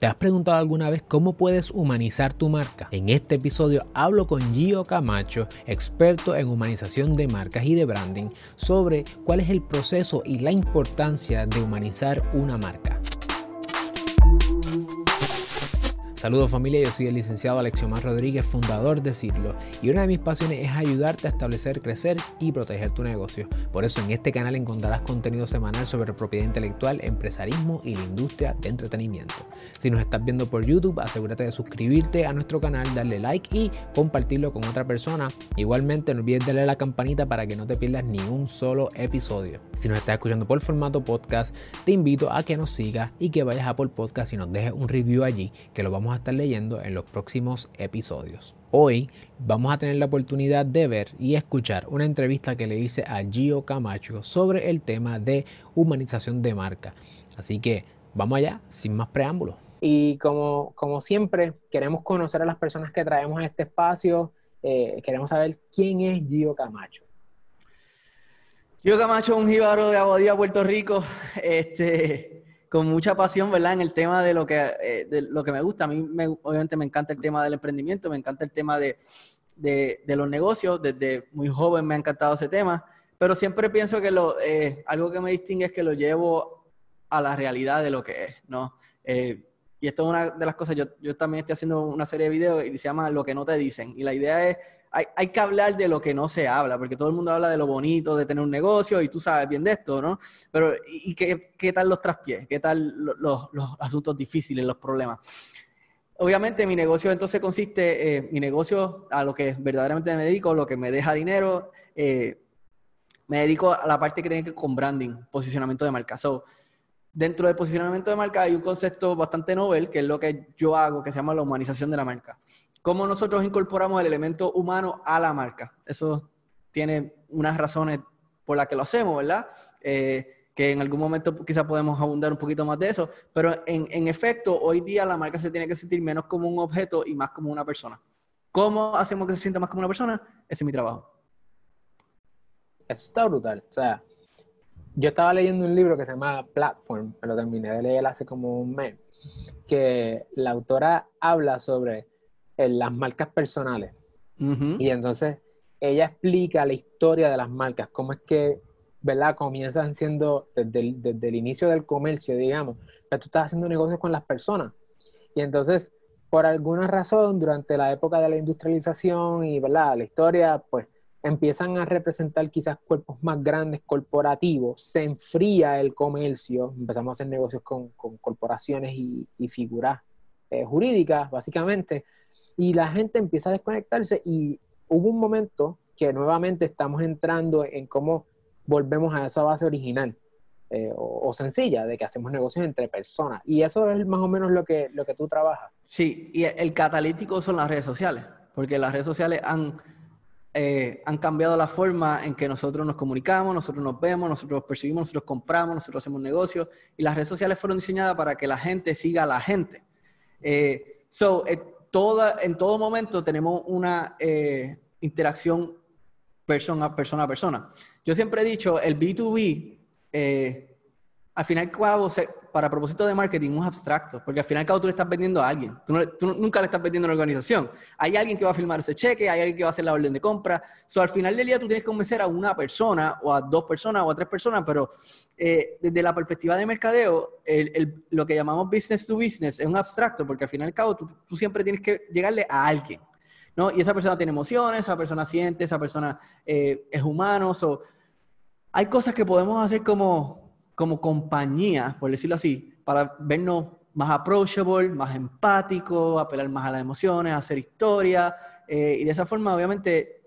¿Te has preguntado alguna vez cómo puedes humanizar tu marca? En este episodio hablo con Gio Camacho, experto en humanización de marcas y de branding, sobre cuál es el proceso y la importancia de humanizar una marca. Saludos familia, yo soy el licenciado Alexiomar Rodríguez, fundador de Cirlo, y una de mis pasiones es ayudarte a establecer, crecer y proteger tu negocio. Por eso en este canal encontrarás contenido semanal sobre propiedad intelectual, empresarismo y la industria de entretenimiento. Si nos estás viendo por YouTube, asegúrate de suscribirte a nuestro canal, darle like y compartirlo con otra persona. Igualmente no olvides darle a la campanita para que no te pierdas ni un solo episodio. Si nos estás escuchando por formato podcast, te invito a que nos sigas y que vayas a Apple Podcast y nos dejes un review allí, que lo vamos a estar leyendo en los próximos episodios. Hoy vamos a tener la oportunidad de ver y escuchar una entrevista que le hice a Gio Camacho sobre el tema de humanización de marca. Así que vamos allá, sin más preámbulos. Y como, como siempre, queremos conocer a las personas que traemos a este espacio. Eh, queremos saber quién es Gio Camacho. Gio Camacho es un jíbaro de Abodía, Puerto Rico. Este, con mucha pasión, ¿verdad? En el tema de lo que, eh, de lo que me gusta. A mí, me, obviamente, me encanta el tema del emprendimiento, me encanta el tema de, de, los negocios. Desde muy joven me ha encantado ese tema. Pero siempre pienso que lo, eh, algo que me distingue es que lo llevo a la realidad de lo que es, ¿no? Eh, y esto es una de las cosas, yo, yo también estoy haciendo una serie de videos y se llama Lo que no te dicen. Y la idea es hay, hay, que hablar de lo que no se habla, porque todo el mundo habla de lo bonito de tener un negocio y tú sabes bien de esto, ¿no? Pero, ¿y, qué, qué, tal los traspiés? ¿Qué tal los, los, asuntos difíciles, los problemas? Obviamente mi negocio entonces consiste, eh, mi negocio a lo que verdaderamente me dedico, lo que me deja dinero, eh, me dedico a la parte que tiene que ver con branding, posicionamiento de marca. So, dentro del posicionamiento de marca hay un concepto bastante novel, que es lo que yo hago, que se llama la humanización de la marca cómo nosotros incorporamos el elemento humano a la marca. Eso tiene unas razones por las que lo hacemos, ¿verdad? Eh, que en algún momento quizás podemos abundar un poquito más de eso, pero en, en, efecto, hoy día la marca se tiene que sentir menos como un objeto y más como una persona. ¿Cómo hacemos que se sienta más como una persona? Ese es mi trabajo. Eso está brutal. O sea, yo estaba leyendo un libro que se llama Platform, me lo terminé de leer hace como un mes, que la autora habla sobre en las marcas personales. Y entonces ella explica la historia de las marcas, cómo es que, ¿verdad? Comienzan siendo desde el, desde el inicio del comercio, digamos, pero tú estás haciendo negocios con las personas. Y entonces, por alguna razón, durante la época de la industrialización y, ¿verdad? La historia, pues empiezan a representar quizás cuerpos más grandes, corporativos, se enfría el comercio, empezamos a hacer negocios con, con corporaciones y, y figuras eh, jurídicas, básicamente, y la gente empieza a desconectarse y hubo un momento que nuevamente estamos entrando en cómo volvemos a esa base original eh, o, sencilla de que hacemos negocios entre personas. Y eso es más o menos lo que, lo que tú trabajas. Sí, y el catalítico son las redes sociales, porque las redes sociales han, eh, han cambiado la forma en que nosotros nos comunicamos, nosotros nos vemos, nosotros percibimos, nosotros compramos, nosotros hacemos negocios, y las redes sociales fueron diseñadas para que la gente siga a la gente. Eh, so, toda, en todo momento tenemos una eh, interacción persona, persona a persona. Yo siempre he dicho, el B2B, eh, al final cabo, para propósito de marketing, es abstracto, porque al final cabo tú le estás vendiendo a alguien. Tú, nunca le estás vendiendo a una organización. Hay alguien que va a firmar ese cheque, hay alguien que va a hacer la orden de compra. So, al final del día tú tienes que convencer a una persona, o a dos personas, o a tres personas, pero eh, desde la perspectiva de mercadeo, el, lo que llamamos business to business es un abstracto, porque al final y cabo tú, tú siempre tienes que llegarle a alguien. ¿no? Y esa persona tiene emociones, esa persona siente, esa persona eh, es humano. So, hay cosas que podemos hacer como como compañía, por decirlo así, para vernos más approachable, más empático, apelar más a las emociones, hacer historia. Eh, y de esa forma, obviamente,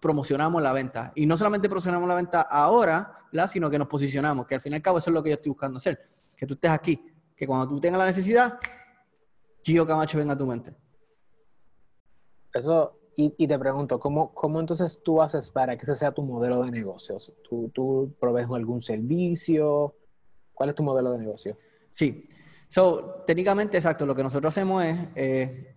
promocionamos la venta. Y no solamente promocionamos la venta ahora, sino que nos posicionamos, que al fin y al cabo eso es lo que yo estoy buscando hacer. Que tú estés aquí, que cuando tú tengas la necesidad, Gio Camacho venga a tu mente. Eso y, te pregunto, ¿cómo, ¿cómo, entonces tú haces para que ese sea tu modelo de negocios? ¿Tú, ¿Tú provees algún servicio? ¿Cuál es tu modelo de negocio? Sí. So, técnicamente, exacto, lo que nosotros hacemos es, eh,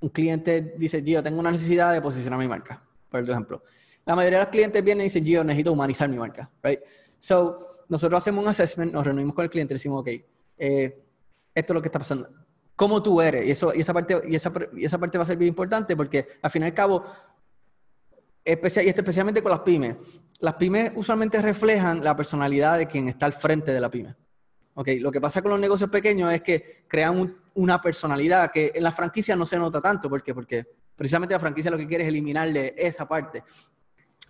un cliente dice, Gio, tengo una necesidad de posicionar mi marca, por ejemplo. La mayoría de los clientes vienen y dicen, Gio, necesito humanizar mi marca, right? So, nosotros hacemos un assessment, nos reunimos con el cliente y decimos, ok, eh, esto es lo que está pasando. Cómo tú eres. Y, eso, y, esa parte, y, esa, y esa parte va a ser bien importante porque al fin y al cabo, especial, y esto especialmente con las pymes, las pymes usualmente reflejan la personalidad de quien está al frente de la pyme. Okay, lo que pasa con los negocios pequeños es que crean una personalidad que en la franquicia no se nota tanto. ¿Por qué? Porque precisamente la franquicia lo que quiere es eliminarle esa parte.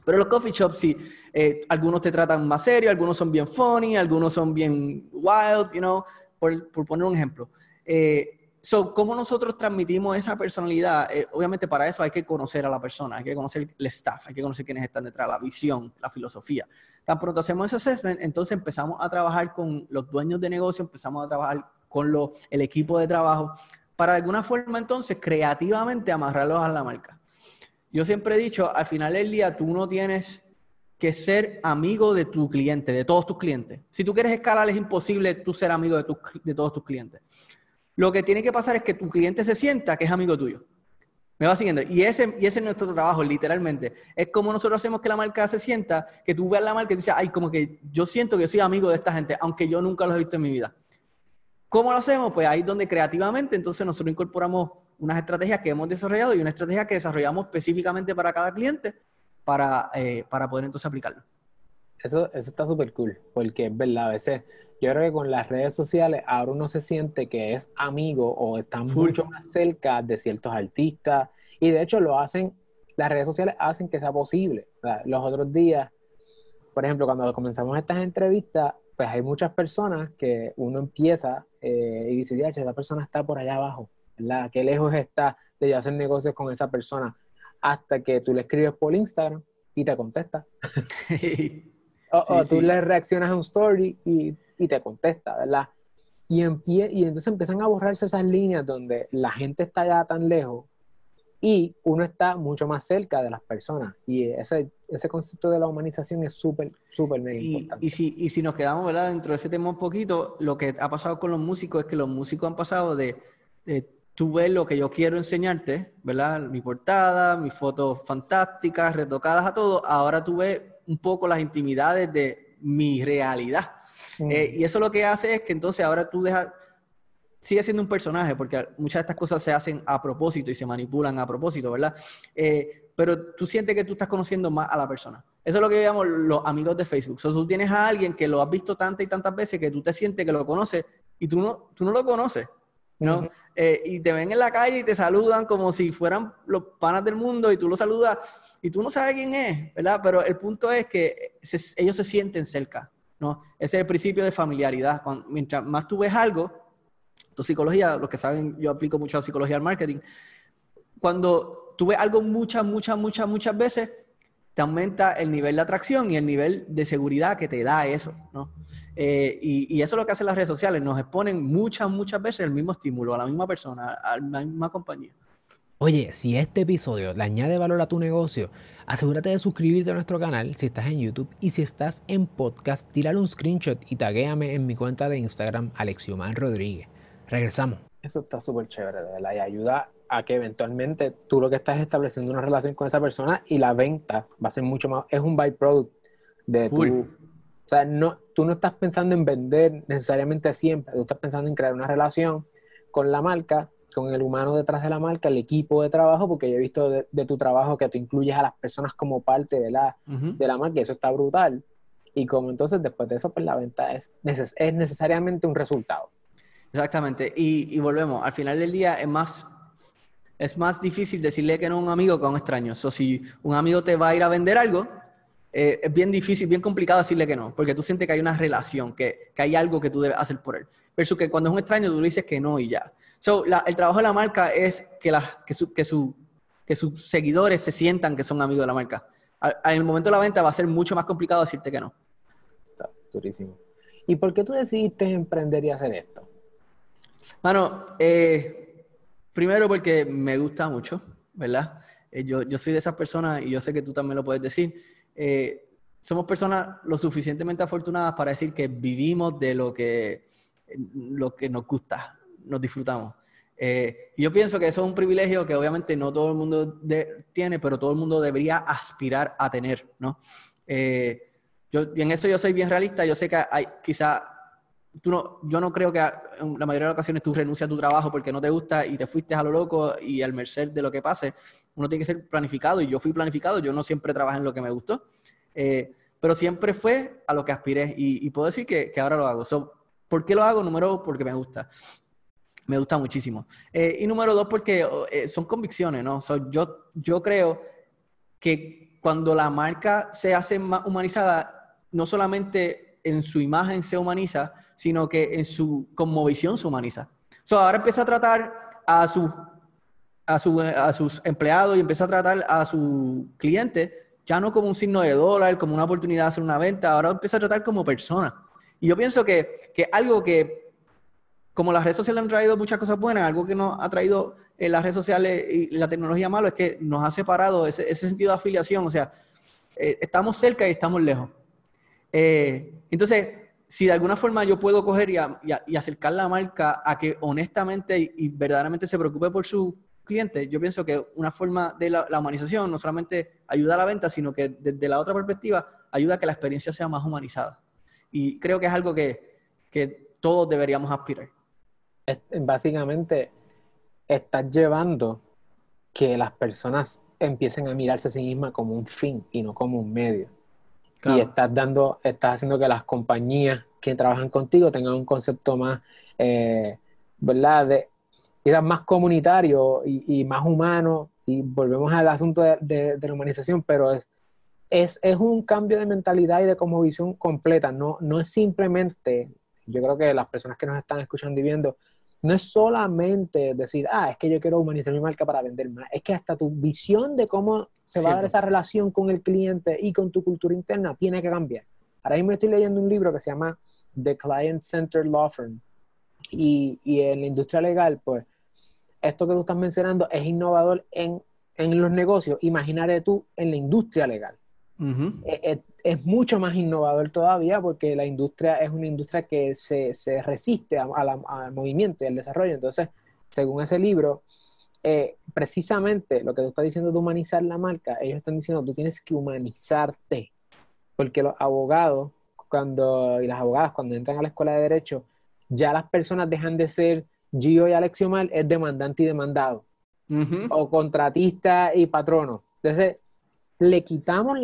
Pero los coffee shops sí, eh, algunos te tratan más serio, algunos son bien funny, algunos son bien wild, you know, por, por poner un ejemplo. Eh, So, ¿cómo nosotros transmitimos esa personalidad? Eh, obviamente para eso hay que conocer a la persona, hay que conocer el staff, hay que conocer quiénes están detrás, la visión, la filosofía. Tan pronto hacemos ese assessment, entonces empezamos a trabajar con los dueños de negocio, empezamos a trabajar con el equipo de trabajo, para de alguna forma entonces creativamente amarrarlos a la marca. Yo siempre he dicho, al final del día tú no tienes que ser amigo de tu cliente, de todos tus clientes. Si tú quieres escalar, es imposible tú ser amigo de, de todos tus clientes. Lo que tiene que pasar es que tu cliente se sienta que es amigo tuyo. ¿Me va siguiendo? Y ese, y ese es nuestro trabajo, literalmente. Es como nosotros hacemos que la marca se sienta, que tú veas la marca y dices, ay, como que yo siento que soy amigo de esta gente, aunque yo nunca los he visto en mi vida. ¿Cómo lo hacemos? Pues ahí es donde creativamente entonces nosotros incorporamos unas estrategias que hemos desarrollado y una estrategia que desarrollamos específicamente para cada cliente para, eh, para poder entonces aplicarlo. Eso, eso está súper cool, porque es verdad, a veces yo creo que con las redes sociales ahora uno se siente que es amigo o está mucho más cerca de ciertos artistas y de hecho lo hacen, las redes sociales hacen que sea posible. los otros días, por ejemplo, cuando comenzamos estas entrevistas, pues hay muchas personas que uno empieza eh, y dice, esa persona está por allá abajo, ¿verdad? Qué lejos está de hacer negocios con esa persona hasta que tú le escribes por Instagram y te contesta. o, tú le reaccionas a un story y y te contesta, ¿verdad? Y, y entonces empiezan a borrarse esas líneas donde la gente está ya tan lejos y uno está mucho más cerca de las personas. Y ese, ese concepto de la humanización es súper, súper importante. Y si, y si nos quedamos ¿verdad? dentro de ese tema un poquito, lo que ha pasado con los músicos es que los músicos han pasado de, de tú ves lo que yo quiero enseñarte, ¿verdad? Mi portada, mis fotos fantásticas, retocadas a todo, ahora tú ves un poco las intimidades de mi realidad. Eh, y eso lo que hace es que entonces ahora tú dejas, sigue siendo un personaje, porque muchas de estas cosas se hacen a propósito y se manipulan a propósito, ¿verdad? Eh, pero tú sientes que tú estás conociendo más a la persona. Eso es lo que llamamos los amigos de Facebook. O tú tienes a alguien que lo has visto tantas y tantas veces que tú te sientes que lo conoces y tú no, tú no lo conoces. ¿no? Eh, y te ven en la calle y te saludan como si fueran los panas del mundo y tú lo saludas y tú no sabes quién es, ¿verdad? Pero el punto es que ellos se sienten cerca. ¿No? Ese es el principio de familiaridad. mientras más tú ves algo, tu psicología, los que saben, yo aplico mucho a psicología al marketing, cuando tú ves algo muchas, muchas, muchas, muchas veces, te aumenta el nivel de atracción y el nivel de seguridad que te da eso, ¿no? Eh, y, y, eso es lo que hacen las redes sociales, nos exponen muchas, muchas veces el mismo estímulo a la misma persona, a la misma compañía. Oye, si este episodio le añade valor a tu negocio, asegúrate de suscribirte a nuestro canal si estás en YouTube y si estás en podcast, tírale un screenshot y taguéame en mi cuenta de Instagram, Alexiomar Rodríguez. Regresamos. Eso está súper chévere, de verdad, y ayuda a que eventualmente tú lo que estás estableciendo una relación con esa persona y la venta va a ser mucho más, es un byproduct de tu... O sea, no, tú no estás pensando en vender necesariamente siempre, tú estás pensando en crear una relación con la marca con el humano detrás de la marca, el equipo de trabajo, porque yo he visto de, tu trabajo que tú incluyes a las personas como parte de la, de la marca y eso está brutal. Y como entonces después de eso, pues la venta es, es necesariamente un resultado. Exactamente. Y, y, volvemos, al final del día es más, es más difícil decirle que no a un amigo que a un extraño. O si un amigo te va a ir a vender algo, eh, es bien difícil, bien complicado decirle que no, porque tú sientes que hay una relación, que, que hay algo que tú debes hacer por él. Versus que cuando es un extraño tú le dices que no y ya. So, el trabajo de la marca es que, la, que, su, que, su, que sus seguidores se sientan que son amigos de la marca. En el momento de la venta va a ser mucho más complicado decirte que no. Está durísimo. ¿Y por qué tú decidiste emprender y hacer esto? Bueno, eh, primero porque me gusta mucho, ¿verdad? Eh, yo, yo soy de esas personas y yo sé que tú también lo puedes decir eh, somos personas lo suficientemente afortunadas para decir que vivimos de lo que, lo que nos gusta, nos disfrutamos. Eh, yo pienso que eso es un privilegio que obviamente no todo el mundo tiene, pero todo el mundo debería aspirar a tener, ¿no? Eh, yo, en eso yo soy bien realista, yo sé que hay quizá tú no, yo no creo que en la mayoría de las ocasiones tú renuncias a tu trabajo porque no te gusta y te fuiste a lo loco y al merced de lo que pase. Uno tiene que ser planificado y yo fui planificado, yo no siempre trabajé en lo que me gustó, eh, pero siempre fue a lo que aspiré y, puedo decir que, que, ahora lo hago. ¿Por qué lo hago? Número uno, porque me gusta. Me gusta muchísimo. Eh, y número dos, porque eh, son convicciones, ¿no? yo, yo creo que cuando la marca se hace más humanizada, no solamente en su imagen se humaniza, sino que en su conmovisión se humaniza. So, ahora empieza a tratar a, su, a, su, a sus empleados y empieza a tratar a su cliente ya no como un signo de dólar, como una oportunidad de hacer una venta, ahora empieza a tratar como persona. Y yo pienso que, que algo que, como las redes sociales han traído muchas cosas buenas, algo que nos ha traído en las redes sociales y la tecnología malo es que nos ha separado ese, sentido de afiliación, o sea, eh, estamos cerca y estamos lejos. Eh, entonces, si de alguna forma yo puedo coger y, acercar la marca a que honestamente y, verdaderamente se preocupe por su cliente, yo pienso que una forma de la, humanización no solamente ayuda a la venta, sino que desde la otra perspectiva ayuda a que la experiencia sea más humanizada. Y creo que es algo que todos deberíamos aspirar. Básicamente, estás llevando que las personas empiecen a mirarse a sí mismas como un fin y no como un medio. Y estás dando, estás haciendo que las compañías que trabajan contigo tengan un concepto más, eh, ¿verdad? De, más comunitario y, más humano. Y volvemos al asunto de, la humanización, pero es, es, es, un cambio de mentalidad y de visión completa. No, no es simplemente, yo creo que las personas que nos están escuchando y viendo, no es solamente decir, ah, es que yo quiero humanizar mi marca para vender más, es que hasta tu visión de cómo se va a dar esa relación con el cliente y con tu cultura interna tiene que cambiar. Ahora mismo estoy leyendo un libro que se llama The Client Centered Law Firm y, y en la industria legal, pues, esto que tú estás mencionando es innovador en, en los negocios. Imagínate tú en la industria legal es, mucho más innovador todavía porque la industria es una industria que se, resiste al movimiento y al desarrollo. Entonces, según ese libro, eh, precisamente lo que tú estás diciendo de humanizar la marca, ellos están diciendo tú tienes que humanizarte, porque los abogados cuando, y las abogadas cuando entran a la escuela de derecho, ya las personas dejan de ser Gio y Alexiomar, es demandante y demandado, o contratista y patrono. Entonces, le quitamos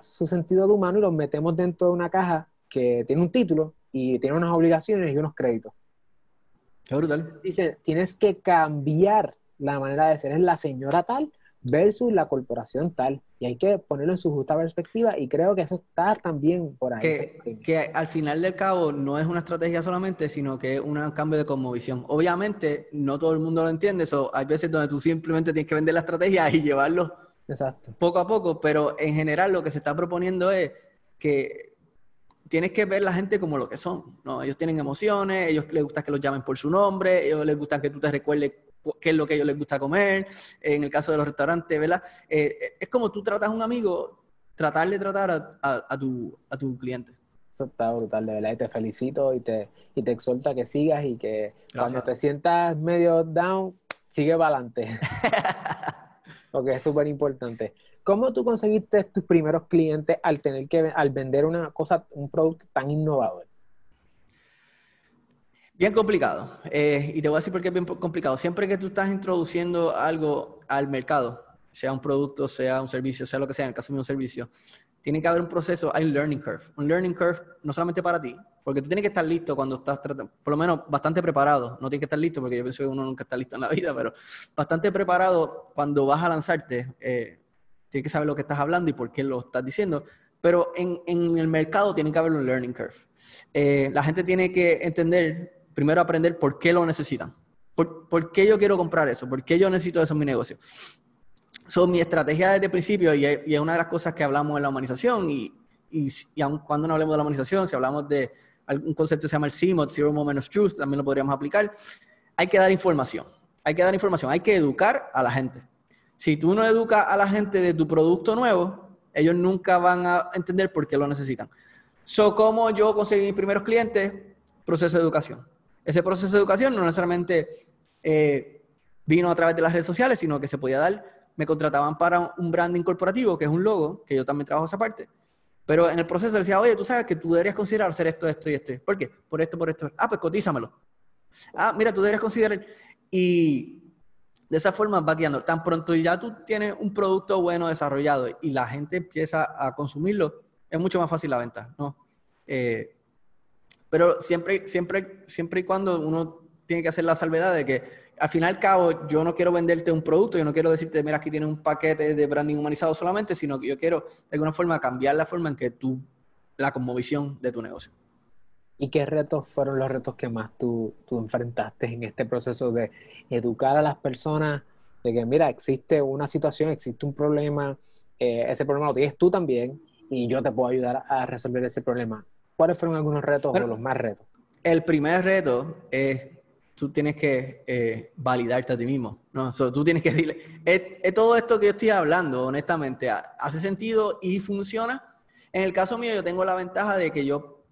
su sentido de humano y lo metemos dentro de una caja que tiene un título y tiene unas obligaciones y unos créditos. Qué brutal. Dice, tienes que cambiar la manera de ser. Es la señora tal versus la corporación tal. Y hay que ponerlo en su justa perspectiva y creo que eso está también por ahí. Que, que al final del cabo no es una estrategia solamente, sino que es un cambio de cosmovisión. Obviamente no todo el mundo lo entiende, eso hay veces donde tú simplemente tienes que vender la estrategia y llevarlo Exacto. Poco a poco, pero en general lo que se está proponiendo es que tienes que ver la gente como lo que son, ¿no? Ellos tienen emociones, ellos les gusta que los llamen por su nombre, ellos les gusta que tú te recuerdes qué es lo que a ellos les gusta comer, en el caso de los restaurantes, ¿verdad? Eh, es como tú tratas a un amigo, tratar de tratar a, tu, a tu cliente. Eso está brutal, de verdad, y te felicito y te, y te que sigas y que cuando te sientas medio down, sigue para adelante. porque es súper importante. ¿Cómo tú conseguiste tus primeros clientes al tener que al vender una cosa, un producto tan innovador? Bien complicado. Eh, y te voy a decir por qué es bien complicado. Siempre que tú estás introduciendo algo al mercado, sea un producto, sea un servicio, sea lo que sea, en el caso de un servicio, tiene que haber un proceso, hay un learning curve. Un learning curve no solamente para ti, porque tú tienes que estar listo cuando estás tratando, por lo menos bastante preparado. No tienes que estar listo porque yo pienso que uno nunca está listo en la vida, pero bastante preparado cuando vas a lanzarte. Eh, tienes que saber lo que estás hablando y por qué lo estás diciendo. Pero en, en el mercado tiene que haber un learning curve. Eh, la gente tiene que entender, primero aprender por qué lo necesitan. ¿Por, ¿Por, qué yo quiero comprar eso? ¿Por qué yo necesito eso en mi negocio? Son mi estrategia desde el principio y, es una de las cosas que hablamos en la humanización y, y, aun cuando no hablemos de la humanización, si hablamos de un concepto que se llama el CMOT, Zero Moment of Truth, también lo podríamos aplicar. Hay que dar información, hay que dar información, hay que educar a la gente. Si tú no educas a la gente de tu producto nuevo, ellos nunca van a entender por qué lo necesitan. So, ¿cómo yo conseguí mis primeros clientes? Proceso de educación. Ese proceso de educación no necesariamente eh, vino a través de las redes sociales, sino que se podía dar, me contrataban para un branding corporativo, que es un logo, que yo también trabajo esa parte, Pero en el proceso decía, oye, tú sabes que tú deberías considerar hacer esto, esto y esto. ¿Por qué? Por esto, por esto. Ah, pues cotízamelo. Ah, mira, tú deberías considerar. Y de esa forma va guiando. Tan pronto ya tú tienes un producto bueno desarrollado y la gente empieza a consumirlo, es mucho más fácil la venta, ¿no? Eh, pero siempre, siempre, siempre y cuando uno tiene que hacer la salvedad de que al fin y al cabo yo no quiero venderte un producto, yo no quiero decirte, mira, aquí tienes un paquete de branding humanizado solamente, sino que yo quiero de alguna forma cambiar la forma en que tú, la conmovisión de tu negocio. ¿Y qué retos fueron los retos que más tú, tú enfrentaste en este proceso de educar a las personas de que, mira, existe una situación, existe un problema, eh, ese problema lo tienes tú también y yo te puedo ayudar a resolver ese problema? ¿Cuáles fueron algunos retos o los más retos? El primer reto es, tú tienes que eh, validarte a ti mismo, ¿no? tú tienes que decirle, es, todo esto que yo estoy hablando, honestamente, hace sentido y funciona. En el caso mío, yo tengo la ventaja de que yo,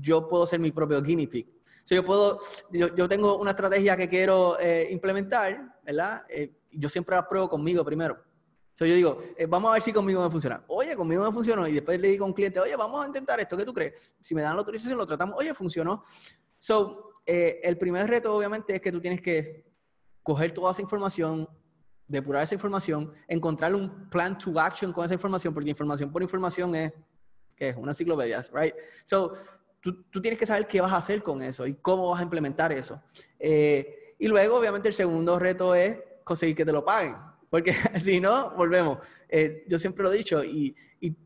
yo puedo ser mi propio guinea pig. O yo puedo, yo, tengo una estrategia que quiero eh, implementar, ¿verdad? Eh, yo siempre la pruebo conmigo primero. So, yo digo, eh, vamos a ver si conmigo me funciona. Oye, conmigo me funcionó. Y después le digo a un cliente, oye, vamos a intentar esto, ¿qué tú crees? Si me dan la autorización, lo tratamos. Oye, funcionó. So, eh, el primer reto, obviamente, es que tú tienes que coger toda esa información, depurar esa información, encontrar un plan to action con esa información, porque información por información es, ¿qué es? Una enciclopedia, right? So, tú, tú, tienes que saber qué vas a hacer con eso y cómo vas a implementar eso. Eh, y luego, obviamente, el segundo reto es conseguir que te lo paguen. Porque si no, volvemos. Eh, yo siempre lo he dicho, y, y,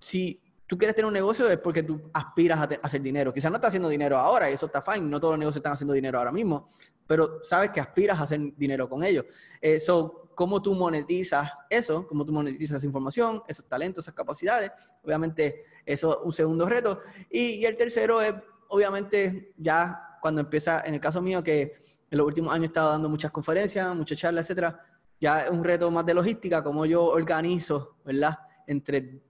si tú quieres tener un negocio es porque tú aspiras a, hacer dinero. Quizás no estás haciendo dinero ahora, y eso está fine, no todos los negocios están haciendo dinero ahora mismo, pero sabes que aspiras a hacer dinero con ellos. Eso, eh, ¿cómo tú monetizas eso? ¿Cómo tú monetizas esa información, esos talentos, esas capacidades? Obviamente, eso es un segundo reto. Y, y el tercero es, obviamente, ya cuando empieza, en el caso mío, que en los últimos años he estado dando muchas conferencias, muchas charlas, etcétera, ya es un reto más de logística, como yo organizo, ¿verdad? Entre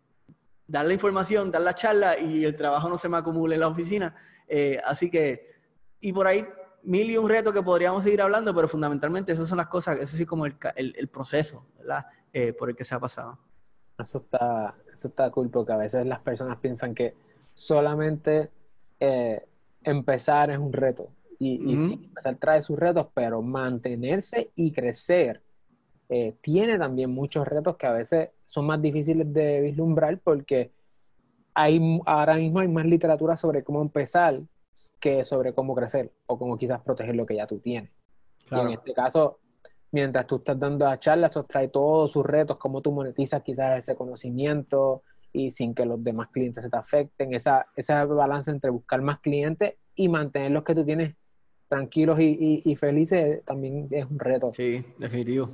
dar la información, dar la charla y el trabajo no se me acumule en la oficina. Eh, así que, y por ahí mil y un reto que podríamos seguir hablando, pero fundamentalmente esas son las cosas, eso sí como el, el, proceso, ¿verdad? Eh, por el que se ha pasado. Eso está, eso está cool porque a veces las personas piensan que solamente eh, empezar es un reto. Y, y sí, empezar trae sus retos, pero mantenerse y crecer eh, tiene también muchos retos que a veces son más difíciles de vislumbrar porque hay, ahora mismo hay más literatura sobre cómo empezar que sobre cómo crecer o cómo quizás proteger lo que ya tú tienes. Y en este caso, mientras tú estás dando a charlas, eso trae todos sus retos, cómo tú monetizas quizás ese conocimiento y sin que los demás clientes se te afecten, esa, esa balance entre buscar más clientes y mantener los que tú tienes tranquilos y, y felices también es un reto. Sí, definitivo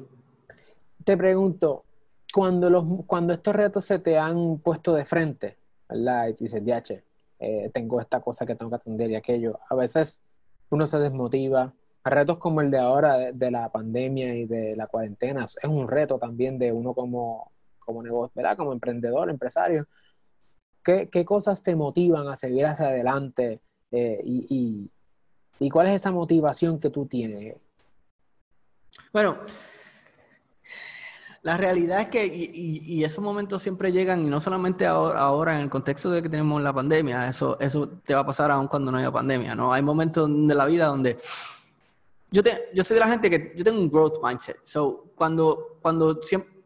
te pregunto, cuando, los, cuando estos retos se te han puesto de frente, ¿verdad? Y tú dices, DH, eh, tengo esta cosa que tengo que atender y aquello, a veces uno se desmotiva. Retos como el de ahora, de, la pandemia y de la cuarentena, es un reto también de uno como, como negocio, ¿verdad? Como emprendedor, empresario. ¿Qué, ¿Qué, cosas te motivan a seguir hacia adelante? Eh, y, y, y, cuál es esa motivación que tú tienes? Bueno, la realidad es que, y, esos momentos siempre llegan, y no solamente ahora, en el contexto de que tenemos la pandemia, eso, eso te va a pasar aún cuando no haya pandemia, ¿no? Hay momentos de la vida donde yo, te, yo soy de la gente que yo tengo un growth mindset. So, cuando, cuando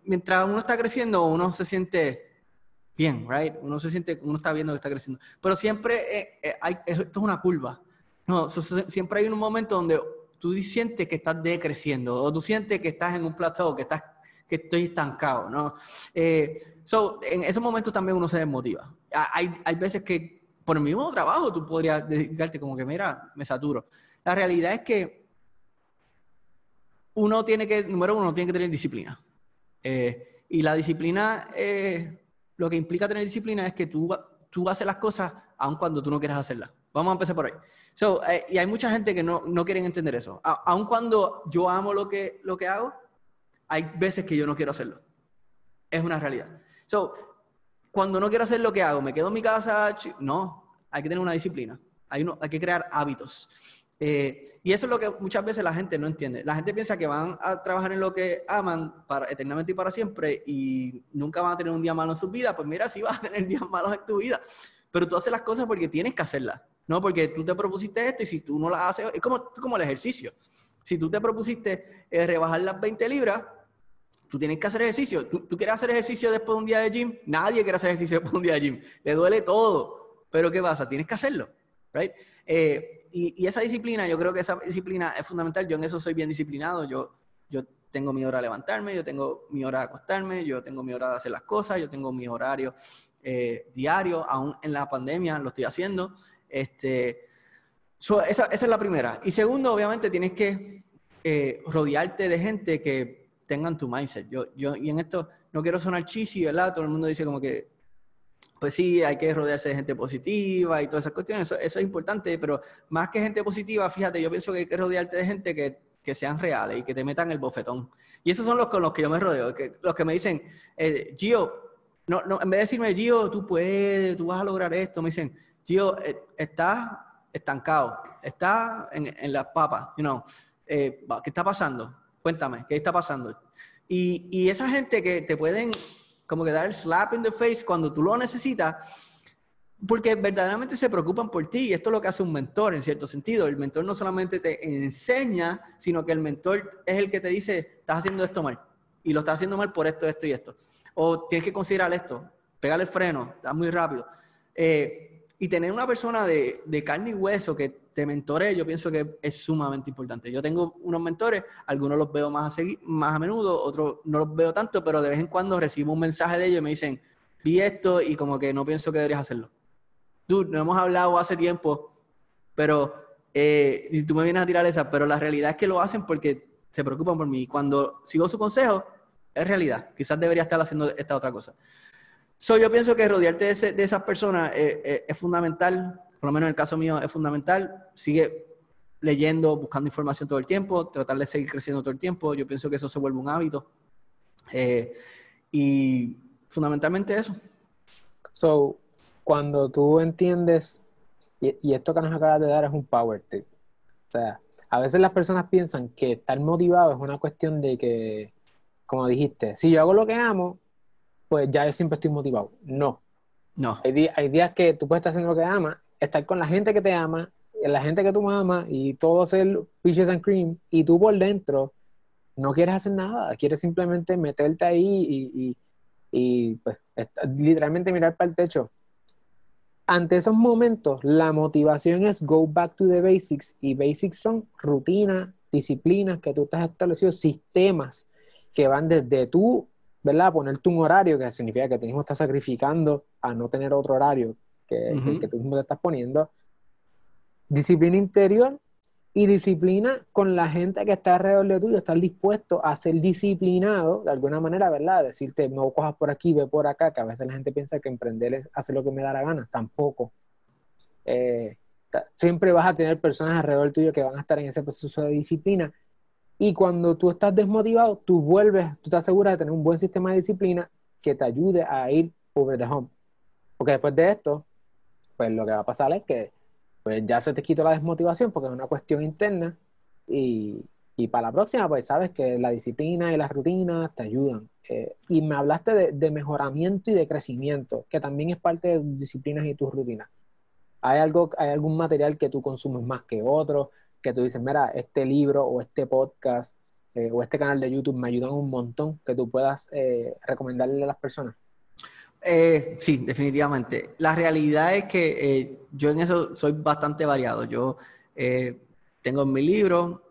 mientras uno está creciendo, uno se siente bien, right? Uno se siente, uno está viendo que está creciendo. Pero siempre eh, eh, hay, esto es una curva. No, siempre hay un momento donde tú sientes que estás decreciendo, o tú sientes que estás en un plateau, que estás que estoy estancado, ¿no? Eh, so, en esos momentos también uno se desmotiva. Hay, hay veces que por el mismo trabajo tú podrías dedicarte como que, mira, me saturo. La realidad es que uno tiene que, número uno, tiene que tener disciplina. Eh, y la disciplina, eh, lo que implica tener disciplina es que tú, tú haces las cosas aun cuando tú no quieras hacerlas. Vamos a empezar por ahí. So, y hay mucha gente que no, no quieren entender eso. aun cuando yo amo lo que, lo que hago, hay veces que yo no quiero hacerlo. Es una realidad. So, cuando no quiero hacer lo que hago, me quedo en mi casa, no, hay que tener una disciplina. Hay, hay que crear hábitos. Eh, y eso es lo que muchas veces la gente no entiende. La gente piensa que van a trabajar en lo que aman para, eternamente y para siempre y nunca van a tener un día malo en su vida. Pues mira, sí vas a tener días malos en tu vida, pero tú haces las cosas porque tienes que hacerlas, ¿no? Porque tú te propusiste esto y si tú no las haces, es como, como el ejercicio. Si tú te propusiste eh, rebajar las 20 libras, tú tienes que hacer ejercicio. ¿Tú, ¿Tú, quieres hacer ejercicio después de un día de gym? Nadie quiere hacer ejercicio después de un día de gym. Le duele todo. Pero ¿qué pasa? Tienes que hacerlo, ¿right? Eh, y, y, esa disciplina, yo creo que esa disciplina es fundamental. Yo en eso soy bien disciplinado. Yo, yo tengo mi hora de levantarme, yo tengo mi hora de acostarme, yo tengo mi hora de hacer las cosas, yo tengo mi horario eh, diario, aún en la pandemia lo estoy haciendo. Este, so, esa, esa, es la primera. Y segundo, obviamente, tienes que eh, rodearte de gente que tengan tu mindset. Yo, yo, y en esto no quiero sonar cheesy, ¿verdad? Todo el mundo dice como que pues sí, hay que rodearse de gente positiva y todas esas cuestiones, eso, eso, es importante, pero más que gente positiva, fíjate, yo pienso que hay que rodearte de gente que, que sean reales y que te metan el bofetón. Y esos son los con los que yo me rodeo, que, los que me dicen, eh, Gio, no, no, en vez de decirme, Gio, tú puedes, tú vas a lograr esto, me dicen, Gio, eh, estás estancado, estás en, en las papas, you know, eh, ¿qué está pasando? Cuéntame, ¿qué está pasando? Y, y esa gente que te pueden como que dar el slap in the face cuando tú lo necesitas, porque verdaderamente se preocupan por ti y esto es lo que hace un mentor en cierto sentido. El mentor no solamente te enseña, sino que el mentor es el que te dice, estás haciendo esto mal y lo estás haciendo mal por esto, esto y esto. O tienes que considerar esto, pegarle el freno, está muy rápido. Eh, y tener una persona de, de carne y hueso que te mentore, yo pienso que es sumamente importante. Yo tengo unos mentores, algunos los veo más a, seguir, más a menudo, otros no los veo tanto, pero de vez en cuando recibo un mensaje de ellos y me dicen, vi esto y como que no pienso que deberías hacerlo. Dude, no hemos hablado hace tiempo, pero eh, y tú me vienes a tirar esa, pero la realidad es que lo hacen porque se preocupan por mí. Cuando sigo su consejo, es realidad. Quizás debería estar haciendo esta otra cosa. So, yo pienso que rodearte de, ese, de esas personas eh, eh, es fundamental, por lo menos en el caso mío es fundamental. Sigue leyendo, buscando información todo el tiempo, tratar de seguir creciendo todo el tiempo. Yo pienso que eso se vuelve un hábito. Eh, y fundamentalmente eso. So, cuando tú entiendes, y, y, esto que nos acabas de dar es un power tip. O sea, a veces las personas piensan que estar motivado es una cuestión de que, como dijiste, si yo hago lo que amo, pues ya siempre estoy motivado. No. No. Hay, días, hay días que tú puedes estar haciendo lo que amas, estar con la gente que te ama, la gente que tú amas y todo hacer peaches and cream y tú por dentro no quieres hacer nada, quieres simplemente meterte ahí y, y, y pues literalmente mirar para el techo. Ante esos momentos, la motivación es go back to the basics y basics son rutinas, disciplinas que tú estás establecido, sistemas que van desde tú ¿verdad? Ponerte un horario que significa que tú mismo estás sacrificando a no tener otro horario que, uh -huh. que, tú mismo te estás poniendo. Disciplina interior y disciplina con la gente que está alrededor de tuyo, estar dispuesto a ser disciplinado de alguna manera, ¿verdad? Decirte, no cojas por aquí, ve por acá, que a veces la gente piensa que emprender es hacer lo que me da la gana, tampoco. Eh, siempre vas a tener personas alrededor tuyo que van a estar en ese proceso de disciplina y cuando tú estás desmotivado, tú vuelves, tú te aseguras de tener un buen sistema de disciplina que te ayude a ir over the hump. Porque después de esto, pues lo que va a pasar es que pues ya se te quitó la desmotivación porque es una cuestión interna y, y para la próxima, pues sabes que la disciplina y las rutinas te ayudan. Eh, y me hablaste de, de, mejoramiento y de crecimiento, que también es parte de tus disciplinas y tus rutinas. ¿Hay, algo, ¿Hay algún material que tú consumes más que otro? Que tú dices, mira, este libro o este podcast eh, o este canal de YouTube me ayudan un montón que tú puedas eh, recomendarle a las personas? Eh, sí, definitivamente. La realidad es que eh, yo en eso soy bastante variado. Yo eh, tengo en mi libro,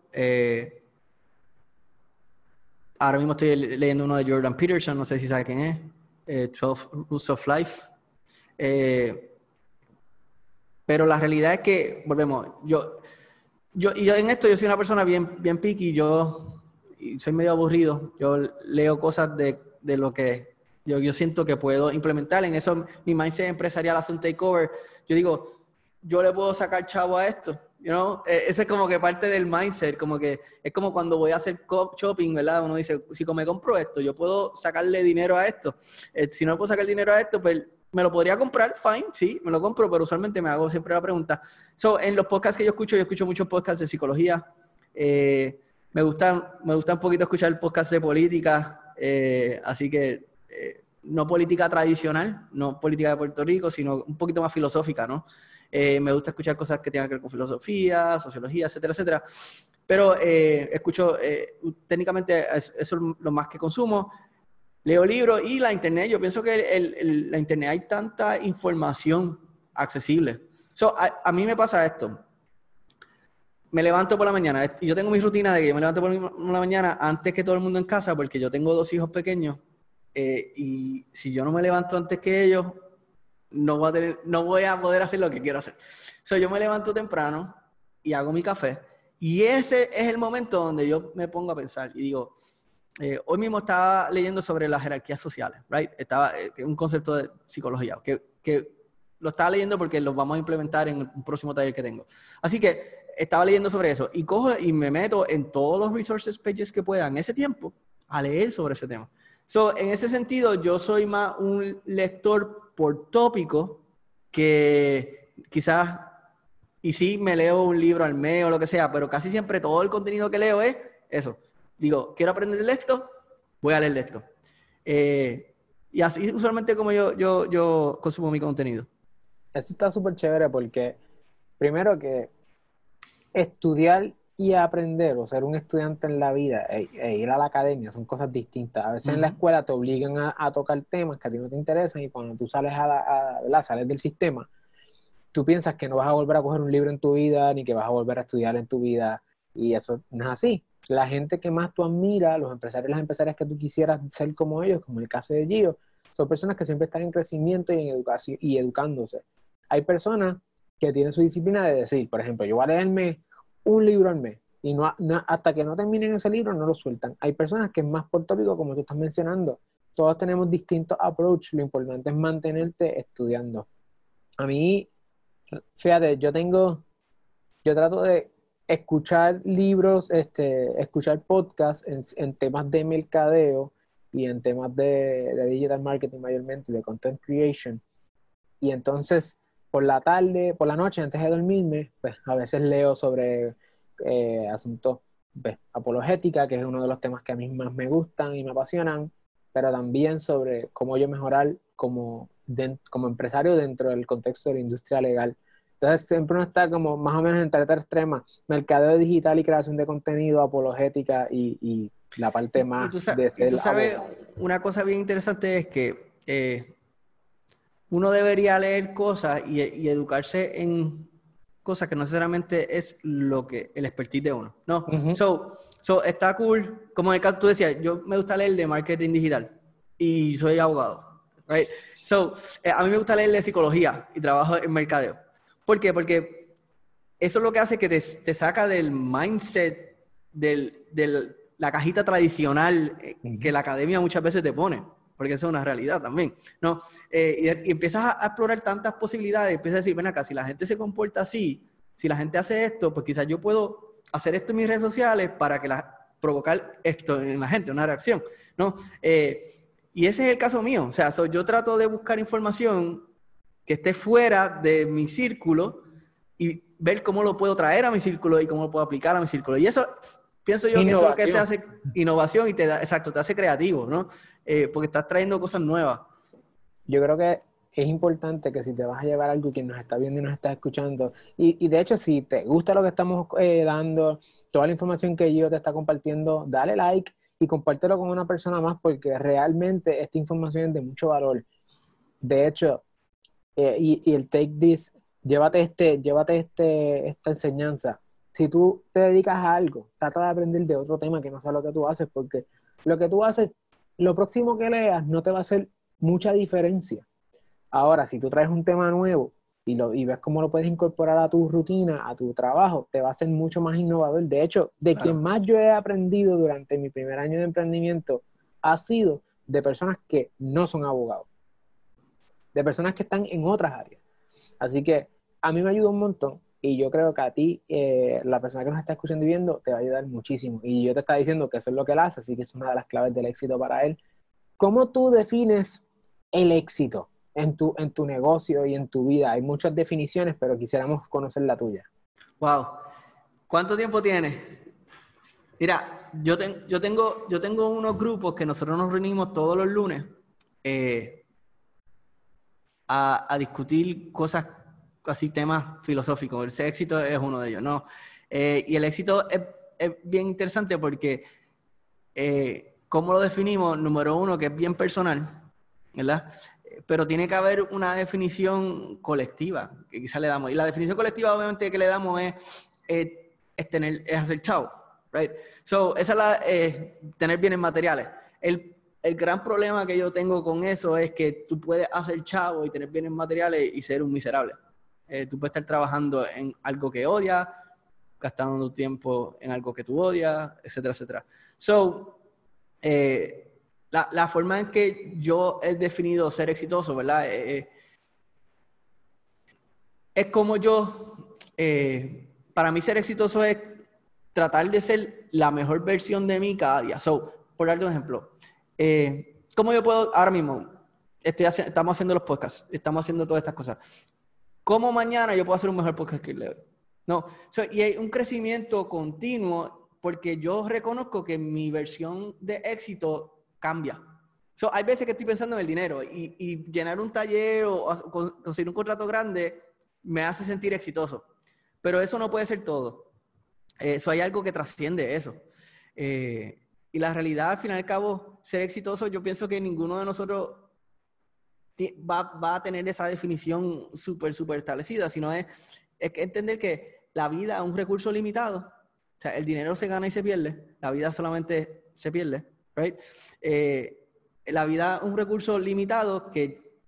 ahora mismo estoy leyendo uno de Jordan Peterson, no sé si sabe quién es, 12 Rules of Life. pero la realidad es que, volvemos, yo yo, y yo en esto yo soy una persona bien, bien picky, yo soy medio aburrido, yo leo cosas de, de lo que yo, yo, siento que puedo implementar, en eso mi mindset empresarial hace un takeover, yo digo, yo le puedo sacar chavo a esto, you know? E, ese es como que parte del mindset, como que es como cuando voy a hacer shopping, ¿verdad? Uno dice, si me compro esto, yo puedo sacarle dinero a esto, eh, si no puedo sacar dinero a esto, pues me lo podría comprar, fine, sí, me lo compro, pero usualmente me hago siempre la pregunta. So, en los podcasts que yo escucho, yo escucho muchos podcasts de psicología. Eh, me, gusta, me gusta un poquito escuchar el podcast de política, eh, así que eh, no política tradicional, no política de Puerto Rico, sino un poquito más filosófica, ¿no? me gusta escuchar cosas que tengan que ver con filosofía, sociología, etcétera, etcétera. Pero escucho, técnicamente eso es lo más que consumo leo libros y la internet, yo pienso que la internet hay tanta información accesible. So, a, mí me pasa esto. Me levanto por la mañana. Yo tengo mi rutina de que me levanto por la mañana antes que todo el mundo en casa porque yo tengo dos hijos pequeños eh, y si yo no me levanto antes que ellos, no voy, a tener, no voy a poder hacer lo que quiero hacer. So, yo me levanto temprano y hago mi café y ese es el momento donde yo me pongo a pensar y digo, eh, hoy mismo estaba leyendo sobre las jerarquías sociales, right? Estaba eh, un concepto de psicología, que, que, lo estaba leyendo porque lo vamos a implementar en un próximo taller que tengo. Así que estaba leyendo sobre eso y cojo y me meto en todos los resources pages que pueda en ese tiempo a leer sobre ese tema. So, en ese sentido, yo soy más un lector por tópico que quizás, y sí me leo un libro al mes o lo que sea, pero casi siempre todo el contenido que leo es eso, digo, quiero aprender esto, voy a leer esto. Eh, y así usualmente como yo, yo, yo consumo mi contenido. Eso está súper chévere porque, primero que estudiar y aprender o ser un estudiante en la vida e, e ir a la academia son cosas distintas. A veces en la escuela te obligan a, tocar temas que a ti no te interesan y cuando tú sales, a, a sales del sistema, tú piensas que no vas a volver a coger un libro en tu vida ni que vas a volver a estudiar en tu vida y eso no es así la gente que más tú admiras, los empresarios y las empresarias que tú quisieras ser como ellos, como el caso de Gio, son personas que siempre están en crecimiento y en educación y educándose. Hay personas que tienen su disciplina de decir, por ejemplo, yo voy a leerme un libro al mes y no, hasta que no terminen ese libro no lo sueltan. Hay personas que es más por tópico, como tú estás mencionando. Todos tenemos distintos approach. Lo importante es mantenerte estudiando. A mí, fíjate, yo tengo, yo trato de escuchar libros, este, escuchar podcasts en, temas de mercadeo y en temas de, digital marketing mayormente, de content creation. Y entonces, por la tarde, por la noche, antes de dormirme, pues a veces leo sobre eh, asuntos pues, apologética, que es uno de los temas que a mí más me gustan y me apasionan, pero también sobre cómo yo mejorar como, como empresario dentro del contexto de la industria legal entonces siempre uno está como más o menos entre tres extremas, mercadeo digital y creación de contenido, apologética y, la parte más de ser... tú sabes, una cosa bien interesante es que eh, uno debería leer cosas y, educarse en cosas que no necesariamente es lo que el expertise de uno, ¿no? so, so, está cool, como en el caso tú decías, yo me gusta leer de marketing digital y soy abogado, right? So, eh, a mí me gusta leer de psicología y trabajo en mercadeo. ¿Por qué? Porque eso es lo que hace que te, saca del mindset de la cajita tradicional eh, que la academia muchas veces te pone, porque eso es una realidad también, ¿no? Eh, y, empiezas a, explorar tantas posibilidades, empiezas a decir, ven acá, si la gente se comporta así, si la gente hace esto, pues quizás yo puedo hacer esto en mis redes sociales para que la, provocar esto en la gente, una reacción, ¿no? Eh, y ese es el caso mío, o sea, yo trato de buscar información que esté fuera de mi círculo y ver cómo lo puedo traer a mi círculo y cómo lo puedo aplicar a mi círculo. Y eso, pienso yo que eso es lo que se hace innovación y te da, exacto, te hace creativo, ¿no? Eh, porque estás trayendo cosas nuevas. Yo creo que es importante que si te vas a llevar algo quien nos está viendo y nos está escuchando, y, y de hecho si te gusta lo que estamos eh, dando, toda la información que yo te está compartiendo, dale like y compártelo con una persona más porque realmente esta información es de mucho valor. De hecho, eh, y, el take this, llévate, este, llévate este, esta enseñanza. Si tú te dedicas a algo, trata de aprender de otro tema que no sea lo que tú haces, porque lo que tú haces, lo próximo que leas no te va a hacer mucha diferencia. Ahora, si tú traes un tema nuevo y, lo, y ves cómo lo puedes incorporar a tu rutina, a tu trabajo, te va a ser mucho más innovador. De hecho, de quien más yo he aprendido durante mi primer año de emprendimiento ha sido de personas que no son abogados de personas que están en otras áreas. Así que a mí me ayuda un montón y yo creo que a ti, eh, la persona que nos está escuchando y viendo, te va a ayudar muchísimo. Y yo te estaba diciendo que eso es lo que él hace, así que es una de las claves del éxito para él. ¿Cómo tú defines el éxito en tu, en tu negocio y en tu vida? Hay muchas definiciones, pero quisiéramos conocer la tuya. Wow. ¿Cuánto tiempo tienes? Mira, yo, yo, tengo, yo tengo unos grupos que nosotros nos reunimos todos los lunes eh, a, discutir cosas, así temas filosóficos. El éxito es uno de ellos, ¿no? Eh, y el éxito es, bien interesante porque, eh, ¿cómo lo definimos? Número uno, que es bien personal, ¿verdad? Pero tiene que haber una definición colectiva que quizás le damos. Y la definición colectiva, obviamente, que le damos es, es, tener, es hacer chao, right? So, esa es la, eh, tener bienes materiales. El el gran problema que yo tengo con eso es que tú puedes hacer chavo y tener bienes materiales y ser un miserable. Eh, tú puedes estar trabajando en algo que odias, gastando tu tiempo en algo que tú odias, etcétera, etcétera. So, eh, la, forma en que yo he definido ser exitoso, ¿verdad? Eh, es como yo, para mí ser exitoso es tratar de ser la mejor versión de mí cada día. So, por darte un ejemplo, eh, ¿Cómo yo puedo, ahora mismo, estoy estamos haciendo los podcasts, estamos haciendo todas estas cosas. ¿Cómo mañana yo puedo hacer un mejor podcast que el No, y hay un crecimiento continuo porque yo reconozco que mi versión de éxito cambia. So, hay veces que estoy pensando en el dinero y, llenar un taller o, conseguir un contrato grande me hace sentir exitoso. Pero eso no puede ser todo. Eso hay algo que trasciende eso. Eh, y la realidad, al fin y al cabo, ser exitoso, yo pienso que ninguno de nosotros va, a tener esa definición súper, súper establecida, sino es, es entender que la vida es un recurso limitado. O sea, el dinero se gana y se pierde, la vida solamente se pierde, right? Eh, la vida es un recurso limitado que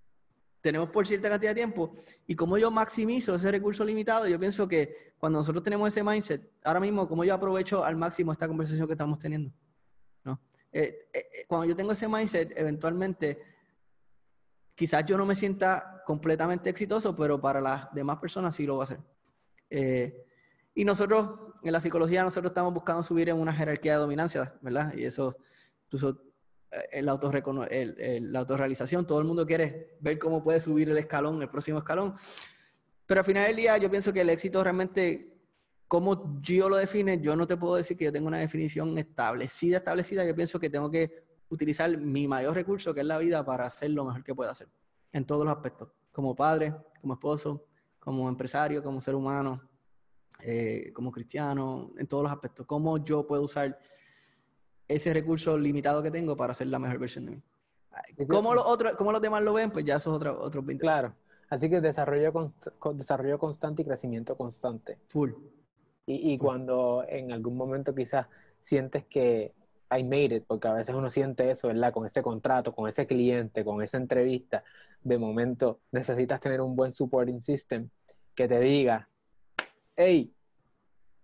tenemos por cierta cantidad de tiempo y como yo maximizo ese recurso limitado, yo pienso que cuando nosotros tenemos ese mindset, ahora mismo, como yo aprovecho al máximo esta conversación que estamos teniendo. Eh, eh, eh, cuando yo tengo ese mindset, eventualmente, quizás yo no me sienta completamente exitoso, pero para las demás personas sí lo va a hacer. y nosotros, en la psicología, nosotros estamos buscando subir en una jerarquía de dominancia, ¿verdad? Y eso, eso el la autorrealización, todo el mundo quiere ver cómo puede subir el escalón, el próximo escalón. Pero al final del día, yo pienso que el éxito realmente como yo lo define, yo no te puedo decir que yo tengo una definición establecida, establecida. Yo pienso que tengo que utilizar mi mayor recurso, que es la vida, para hacer lo mejor que pueda hacer, en todos los aspectos, como padre, como esposo, como empresario, como ser humano, eh, como cristiano, en todos los aspectos. Cómo yo puedo usar ese recurso limitado que tengo para hacer la mejor versión de mí. ¿Cómo los, otros, cómo los demás lo ven? Pues ya eso es otro, otro Claro. Así que desarrollo, desarrollo constante y crecimiento constante. Full. Y, cuando en algún momento quizás sientes que I made it, porque a veces uno siente eso, ¿verdad? Con ese contrato, con ese cliente, con esa entrevista, de momento necesitas tener un buen supporting system que te diga, hey,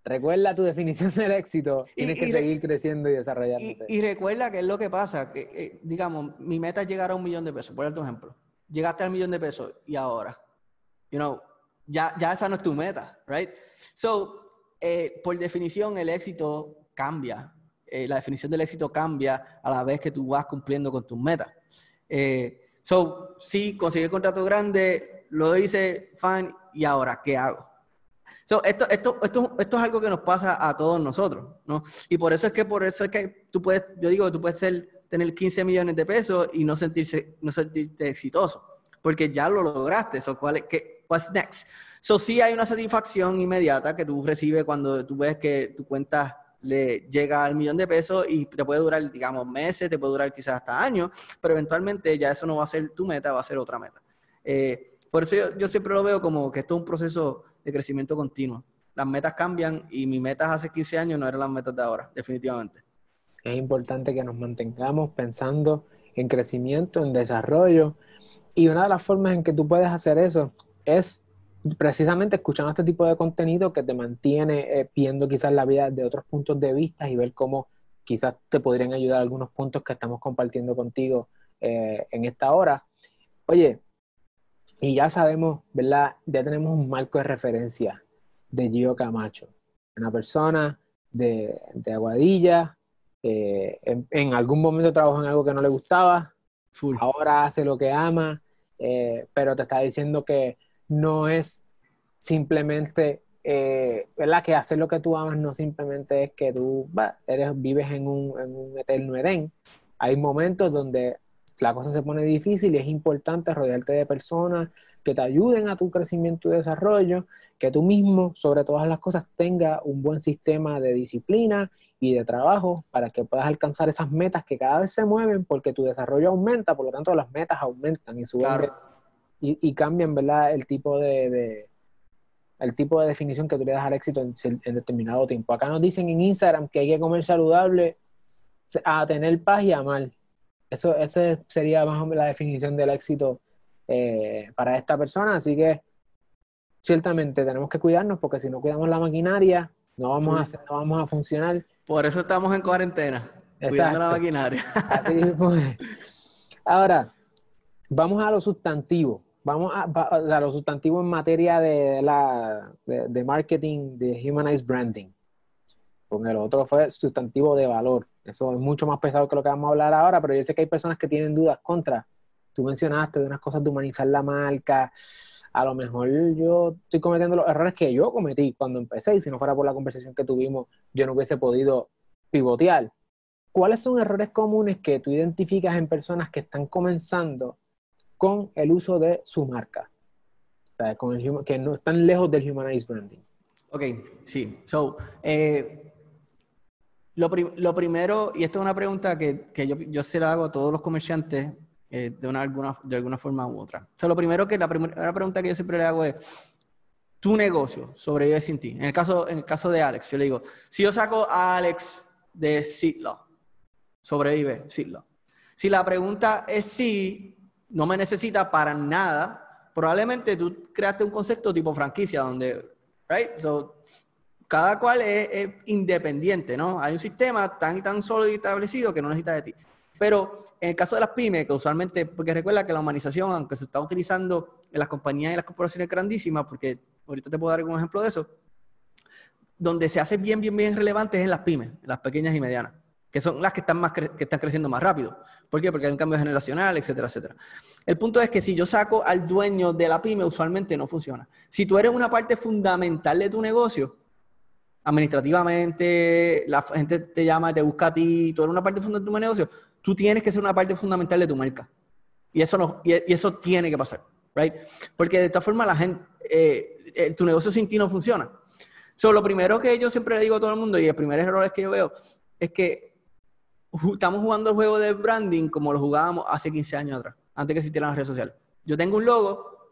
recuerda tu definición del éxito, tienes que seguir creciendo y desarrollándote. Y, recuerda que es lo que pasa, que eh, digamos, mi meta es llegar a un millón de pesos, por ejemplo. Llegaste al millón de pesos y ahora, you know, ya, ya esa no es tu meta, right? So, eh, por definición, el éxito cambia. Eh, la definición del éxito cambia a la vez que tú vas cumpliendo con tus metas. Eh, so, sí, conseguí el contrato grande, lo hice, fan, y ahora, ¿qué hago? So, esto, esto, esto, esto es algo que nos pasa a todos nosotros, ¿no? Y por eso es que, por eso es que tú puedes, yo digo, tú puedes ser, tener 15 millones de pesos y no, sentirse, no sentirte exitoso, porque ya lo lograste. So, ¿cuál es, qué, what's next? So, sí hay una satisfacción inmediata que tú recibes cuando tú ves que tu cuenta le llega al millón de pesos y te puede durar, digamos, meses, te puede durar quizás hasta años, pero eventualmente ya eso no va a ser tu meta, va a ser otra meta. Eh, por eso yo, siempre lo veo como que esto es un proceso de crecimiento continuo. Las metas cambian y mis metas hace 15 años no eran las metas de ahora, definitivamente. Es importante que nos mantengamos pensando en crecimiento, en desarrollo. Y una de las formas en que tú puedes hacer eso es precisamente escuchando este tipo de contenido que te mantiene eh, viendo quizás la vida de otros puntos de vista y ver cómo quizás te podrían ayudar algunos puntos que estamos compartiendo contigo eh, en esta hora. Oye, y ya sabemos, ¿verdad? Ya tenemos un marco de referencia de Gio Camacho, una persona de, Aguadilla, eh, en, algún momento trabajó en algo que no le gustaba, ahora hace lo que ama pero te está diciendo que no es simplemente, eh, ¿verdad? Que hacer lo que tú amas no simplemente es que tú eres, vives en un, en un eterno Edén. Hay momentos donde la cosa se pone difícil y es importante rodearte de personas que te ayuden a tu crecimiento y desarrollo, que tú mismo, sobre todas las cosas, tenga un buen sistema de disciplina y de trabajo para que puedas alcanzar esas metas que cada vez se mueven porque tu desarrollo aumenta, por lo tanto las metas aumentan y suben y, cambian, ¿verdad? El tipo de, el tipo de definición que tú le das al éxito en, determinado tiempo. Acá nos dicen en Instagram que hay que comer saludable, a tener paz y amar. Eso, esa sería más o menos la definición del éxito eh, para esta persona. Así que ciertamente tenemos que cuidarnos porque si no cuidamos la maquinaria, no vamos, a, hacer, no vamos a funcionar. Por eso estamos en cuarentena, cuidando la maquinaria. Así Ahora, vamos a los sustantivos. Vamos a, los sustantivos en materia de, la, de, marketing, de humanized branding. Porque el otro fue sustantivo de valor. Eso es mucho más pesado que lo que vamos a hablar ahora, pero yo sé que hay personas que tienen dudas contra. Tú mencionaste de unas cosas de humanizar la marca. A lo mejor yo estoy cometiendo los errores que yo cometí cuando empecé y si no fuera por la conversación que tuvimos, yo no hubiese podido pivotear. ¿Cuáles son errores comunes que tú identificas en personas que están comenzando con el uso de su marca? que no están lejos del humanized branding. Ok, sí. So, eh, lo, primero, y esto es una pregunta que, yo, yo, se la hago a todos los comerciantes eh, de, una, alguna, de alguna forma u otra. O lo primero que la primera pregunta que yo siempre le hago es, tu negocio sobrevive sin ti. En el caso, en el caso de Alex, yo le digo, si yo saco a Alex de Sitlo, sobrevive Sitlo. Si la pregunta es sí, no me necesita para nada, probablemente tú creaste un concepto tipo franquicia donde, right? So, cada cual es, independiente, ¿no? Hay un sistema tan tan sólido y establecido que no necesita de ti. Pero en el caso de las pymes, que usualmente, porque recuerda que la humanización, aunque se está utilizando en las compañías y las corporaciones grandísimas, porque ahorita te puedo dar algún ejemplo de eso, donde se hace bien, bien, bien relevante es en las pymes, en las pequeñas y medianas, que son las que están, más que están creciendo más rápido. ¿Por qué? Porque hay un cambio generacional, etcétera, etcétera. El punto es que si yo saco al dueño de la pyme, usualmente no funciona. Si tú eres una parte fundamental de tu negocio, administrativamente, la gente te llama, te busca a ti, tú eres una parte fundamental de tu negocio, tú tienes que ser una parte fundamental de tu marca. Y eso, no, y, eso tiene que pasar, right? Porque de esta forma la gente, eh, eh, tu negocio sin ti no funciona. So, lo primero que yo siempre le digo a todo el mundo, y el primer error es que yo veo, es que estamos jugando el juego de branding como lo jugábamos hace 15 años atrás, antes que existieran las redes sociales. Yo tengo un logo,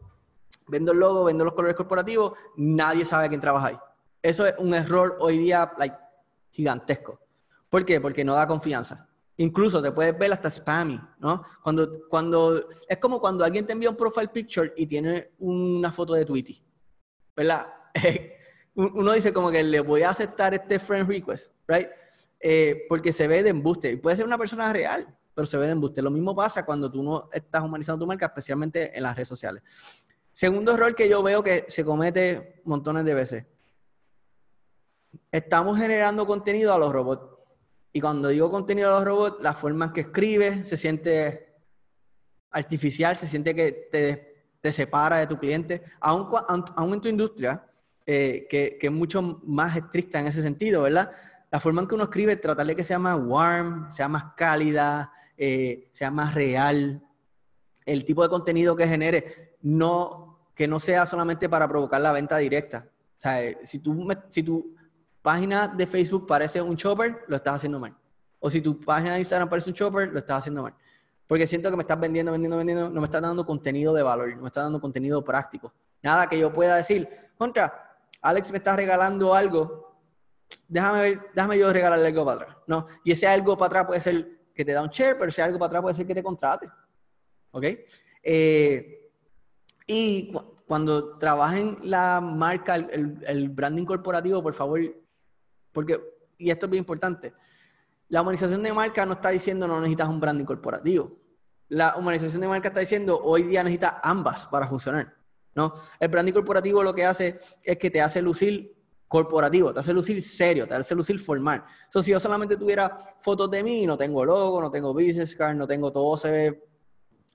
vendo el logo, vendo los colores corporativos, nadie sabe quién trabaja ahí. Eso es un error hoy día like, gigantesco. ¿Por qué? Porque no da confianza. Incluso te puedes ver hasta spammy, ¿no? Cuando, cuando, es como cuando alguien te envía un profile picture y tiene una foto de Tweety, ¿verdad? Uno dice como que le voy a aceptar este friend request, ¿right? Eh, porque se ve de embuste. Y puede ser una persona real, pero se ve de embuste. Lo mismo pasa cuando tú no estás humanizando tu marca, especialmente en las redes sociales. Segundo error que yo veo que se comete montones de veces. Estamos generando contenido a los robots. Y cuando digo contenido de los robots, la forma en que escribe se siente artificial, se siente que te, te separa de tu cliente, aún, aún en tu industria, eh, que, que, es mucho más estricta en ese sentido, ¿verdad? La forma en que uno escribe, tratarle que sea más warm, sea más cálida, eh, sea más real, el tipo de contenido que genere, no, que no sea solamente para provocar la venta directa. O sea, si tú, si tú página de Facebook parece un chopper, lo estás haciendo mal. O si tu página de Instagram parece un chopper, lo estás haciendo mal. Porque siento que me estás vendiendo, vendiendo, vendiendo, no me estás dando contenido de valor, no me estás dando contenido práctico. Nada que yo pueda decir, contra, Alex me está regalando algo, déjame ver, déjame yo regalarle algo para atrás. No, y ese algo para atrás puede ser que te da un share, pero ese algo para atrás puede ser que te contrate. ¿Ok? Eh, y cuando trabajen la marca, el, el branding corporativo, por favor, porque, y esto es bien importante, la humanización de marca no está diciendo no necesitas un branding corporativo. La humanización de marca está diciendo hoy día necesitas ambas para funcionar. ¿no? El branding corporativo lo que hace es que te hace lucir corporativo, te hace lucir serio, te hace lucir formal. So, si yo solamente tuviera fotos de mí, no tengo logo, no tengo business card, no tengo todo, se ve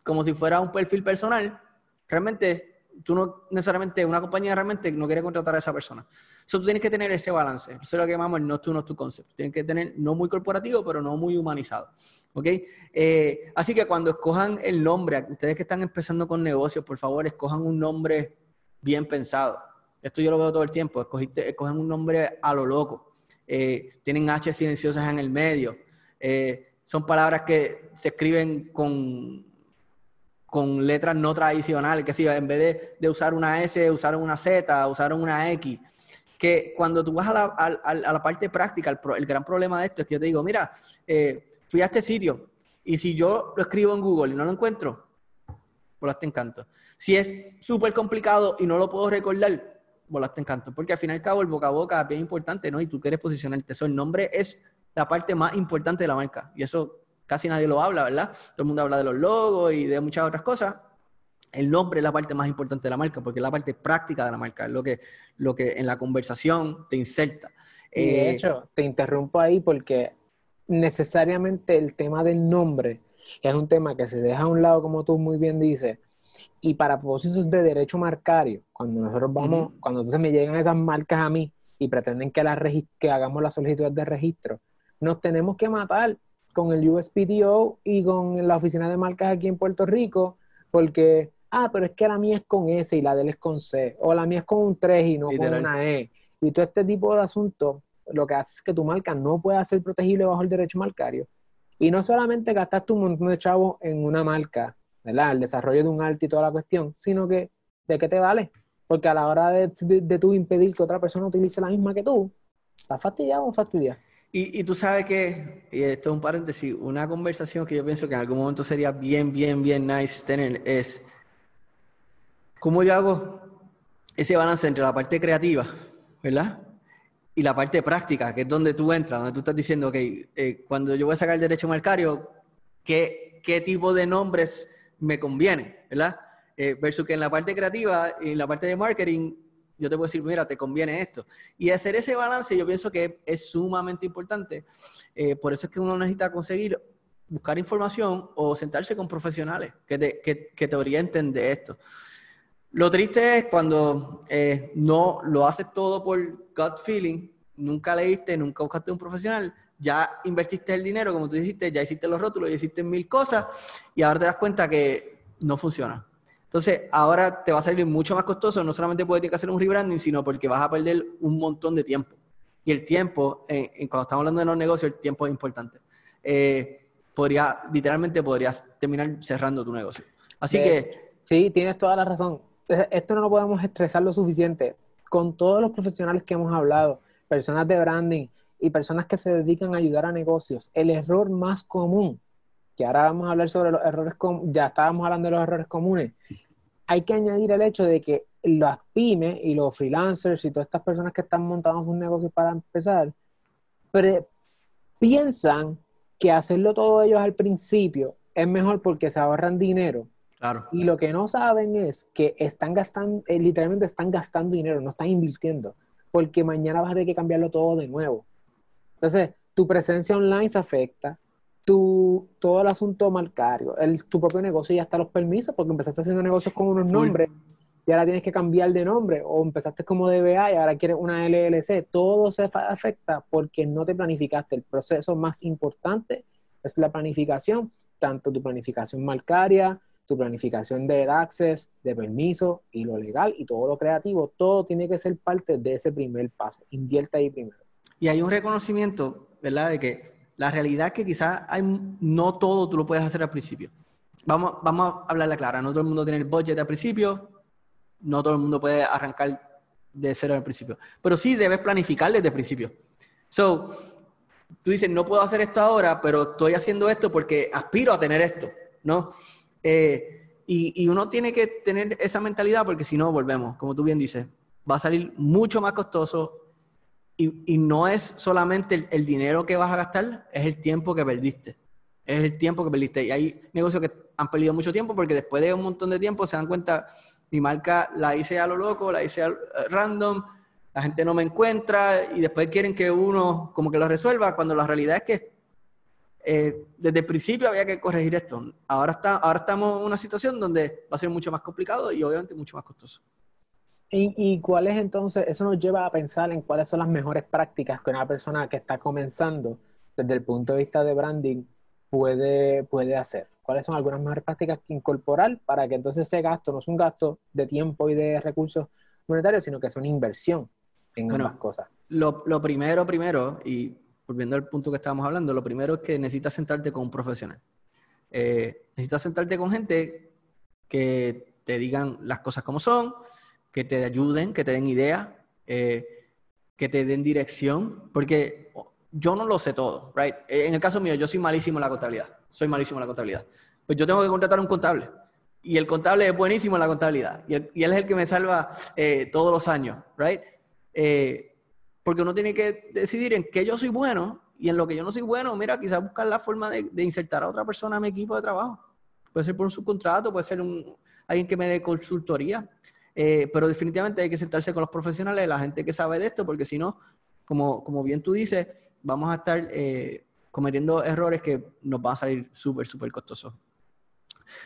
como si fuera un perfil personal, realmente tú no necesariamente, una compañía realmente no quiere contratar a esa persona. Eso tú tienes que tener ese balance. Eso es lo que llamamos el no to, no to concept. Tienes que tener no muy corporativo, pero no muy humanizado. ¿Ok? Eh, así que cuando escojan el nombre, ustedes que están empezando con negocios, por favor, escojan un nombre bien pensado. Esto yo lo veo todo el tiempo. Escogiste, escogen un nombre a lo loco. Eh, tienen H silenciosas en el medio. Eh, son palabras que se escriben con con letras no tradicionales, que si en vez de, usar una S, usaron una Z, usaron una X. Que cuando tú vas a la, a, la parte práctica, el, gran problema de esto es que yo te digo, mira, eh, fui a este sitio y si yo lo escribo en Google y no lo encuentro, volaste encanto. Si es súper complicado y no lo puedo recordar, volaste encanto. Porque al fin y al cabo el boca a boca es bien importante, ¿no? Y tú quieres posicionarte. Eso, el nombre es la parte más importante de la marca. Y eso casi nadie lo habla, ¿verdad? Todo el mundo habla de los logos y de muchas otras cosas. El nombre es la parte más importante de la marca, porque es la parte práctica de la marca, es lo que, lo que en la conversación te inserta. Y de eh, hecho, te interrumpo ahí porque necesariamente el tema del nombre es un tema que se deja a un lado, como tú muy bien dices, y para propósitos de derecho marcario, cuando nosotros vamos, cuando entonces me llegan esas marcas a mí y pretenden que, la que hagamos la solicitud de registro, nos tenemos que matar con el USPTO y con la oficina de marcas aquí en Puerto Rico, porque, ah, pero es que la mía es con S y la de él es con C, o la mía es con un 3 y no con una E. Y todo este tipo de asuntos lo que hace es que tu marca no pueda ser protegible bajo el derecho marcario. Y no solamente gastaste un montón de chavos en una marca, ¿verdad? Desarrollo de un arte y toda la cuestión, sino que, ¿de qué te vale? Porque a la hora de, de, tú impedir que otra persona utilice la misma que tú, ¿estás fastidiado o fastidiado? Y, tú sabes que, y esto es un paréntesis, una conversación que yo pienso que en algún momento sería bien, bien, bien nice tener es cómo yo hago ese balance entre la parte creativa, ¿verdad? Y la parte práctica, que es donde tú entras, donde tú estás diciendo, ok, eh, cuando yo voy a sacar el derecho marcario, ¿qué, qué tipo de nombres me conviene, ¿verdad? Eh, versus que en la parte creativa en la parte de marketing yo te puedo decir, mira, te conviene esto. Y hacer ese balance yo pienso que es sumamente importante. Eh, por eso es que uno necesita conseguir buscar información o sentarse con profesionales que te, que, que te orienten de esto. Lo triste es cuando eh, no lo haces todo por gut feeling, nunca leíste, nunca buscaste un profesional, ya invertiste el dinero, como tú dijiste, ya hiciste los rótulos, ya hiciste mil cosas y ahora te das cuenta que no funciona. Entonces, ahora te va a salir mucho más costoso, no solamente porque tienes que hacer un rebranding, sino porque vas a perder un montón de tiempo. Y el tiempo, cuando estamos hablando de los negocios, el tiempo es importante. Eh, podría, literalmente podrías terminar cerrando tu negocio. Así que... Sí, tienes toda la razón. Esto no lo podemos estresar lo suficiente. Con todos los profesionales que hemos hablado, personas de branding y personas que se dedican a ayudar a negocios, el error más común que ahora vamos a hablar sobre los errores, ya estábamos hablando de los errores comunes, hay que añadir el hecho de que las pymes y los freelancers y todas estas personas que están montando sus negocios para empezar, piensan que hacerlo todo ellos al principio es mejor porque se ahorran dinero. Claro. Y lo que no saben es que están gastando, eh, literalmente están gastando dinero, no están invirtiendo, porque mañana vas a tener que cambiarlo todo de nuevo. Entonces, tu presencia online se afecta, tu, todo el asunto marcario, el, tu propio negocio y hasta los permisos, porque empezaste haciendo negocios con unos nombres y ahora tienes que cambiar de nombre, o empezaste como DBA y ahora quieres una LLC, todo se afecta porque no te planificaste. El proceso más importante es la planificación, tanto tu planificación marcaria, tu planificación de access, de permiso y lo legal y todo lo creativo, todo tiene que ser parte de ese primer paso. Invierte ahí primero. Y hay un reconocimiento, ¿verdad? De que la realidad es que quizás no todo tú lo puedes hacer al principio. Vamos, vamos a hablarla clara. No todo el mundo tiene el budget al principio. No todo el mundo puede arrancar de cero al principio. Pero sí debes planificar desde el principio. So, tú dices, no puedo hacer esto ahora, pero estoy haciendo esto porque aspiro a tener esto, ¿no? Eh, y, y, uno tiene que tener esa mentalidad porque si no, volvemos, como tú bien dices, va a salir mucho más costoso, y, no es solamente el, dinero que vas a gastar, es el tiempo que perdiste. Es el tiempo que perdiste. Y hay negocios que han perdido mucho tiempo porque después de un montón de tiempo se dan cuenta, mi marca la hice a lo loco, la hice a random, la gente no me encuentra y después quieren que uno como que lo resuelva cuando la realidad es que eh, desde el principio había que corregir esto. Ahora, está, ahora estamos en una situación donde va a ser mucho más complicado y obviamente mucho más costoso. ¿Y, ¿Y cuál es entonces? Eso nos lleva a pensar en cuáles son las mejores prácticas que una persona que está comenzando desde el punto de vista de branding puede, puede hacer. ¿Cuáles son algunas mejores prácticas que incorporar para que entonces ese gasto no es un gasto de tiempo y de recursos monetarios, sino que es una inversión en ambas cosas? Lo, lo primero, primero, y volviendo al punto que estábamos hablando, lo primero es que necesitas sentarte con un profesional. Eh, necesitas sentarte con gente que te digan las cosas como son, que te ayuden, que te den ideas, eh, que te den dirección, porque yo no lo sé todo, right? En el caso mío, yo soy malísimo en la contabilidad, soy malísimo en la contabilidad. Pues yo tengo que contratar a un contable. Y el contable es buenísimo en la contabilidad. Y, él es el que me salva eh, todos los años, right? porque uno tiene que decidir en qué yo soy bueno y en lo que yo no soy bueno, mira, quizás buscar la forma de, insertar a otra persona en mi equipo de trabajo. Puede ser por un subcontrato, puede ser un, alguien que me dé consultoría, eh, pero definitivamente hay que sentarse con los profesionales, la gente que sabe de esto, porque si no, como, como bien tú dices, vamos a estar eh, cometiendo errores que nos van a salir súper, súper costosos.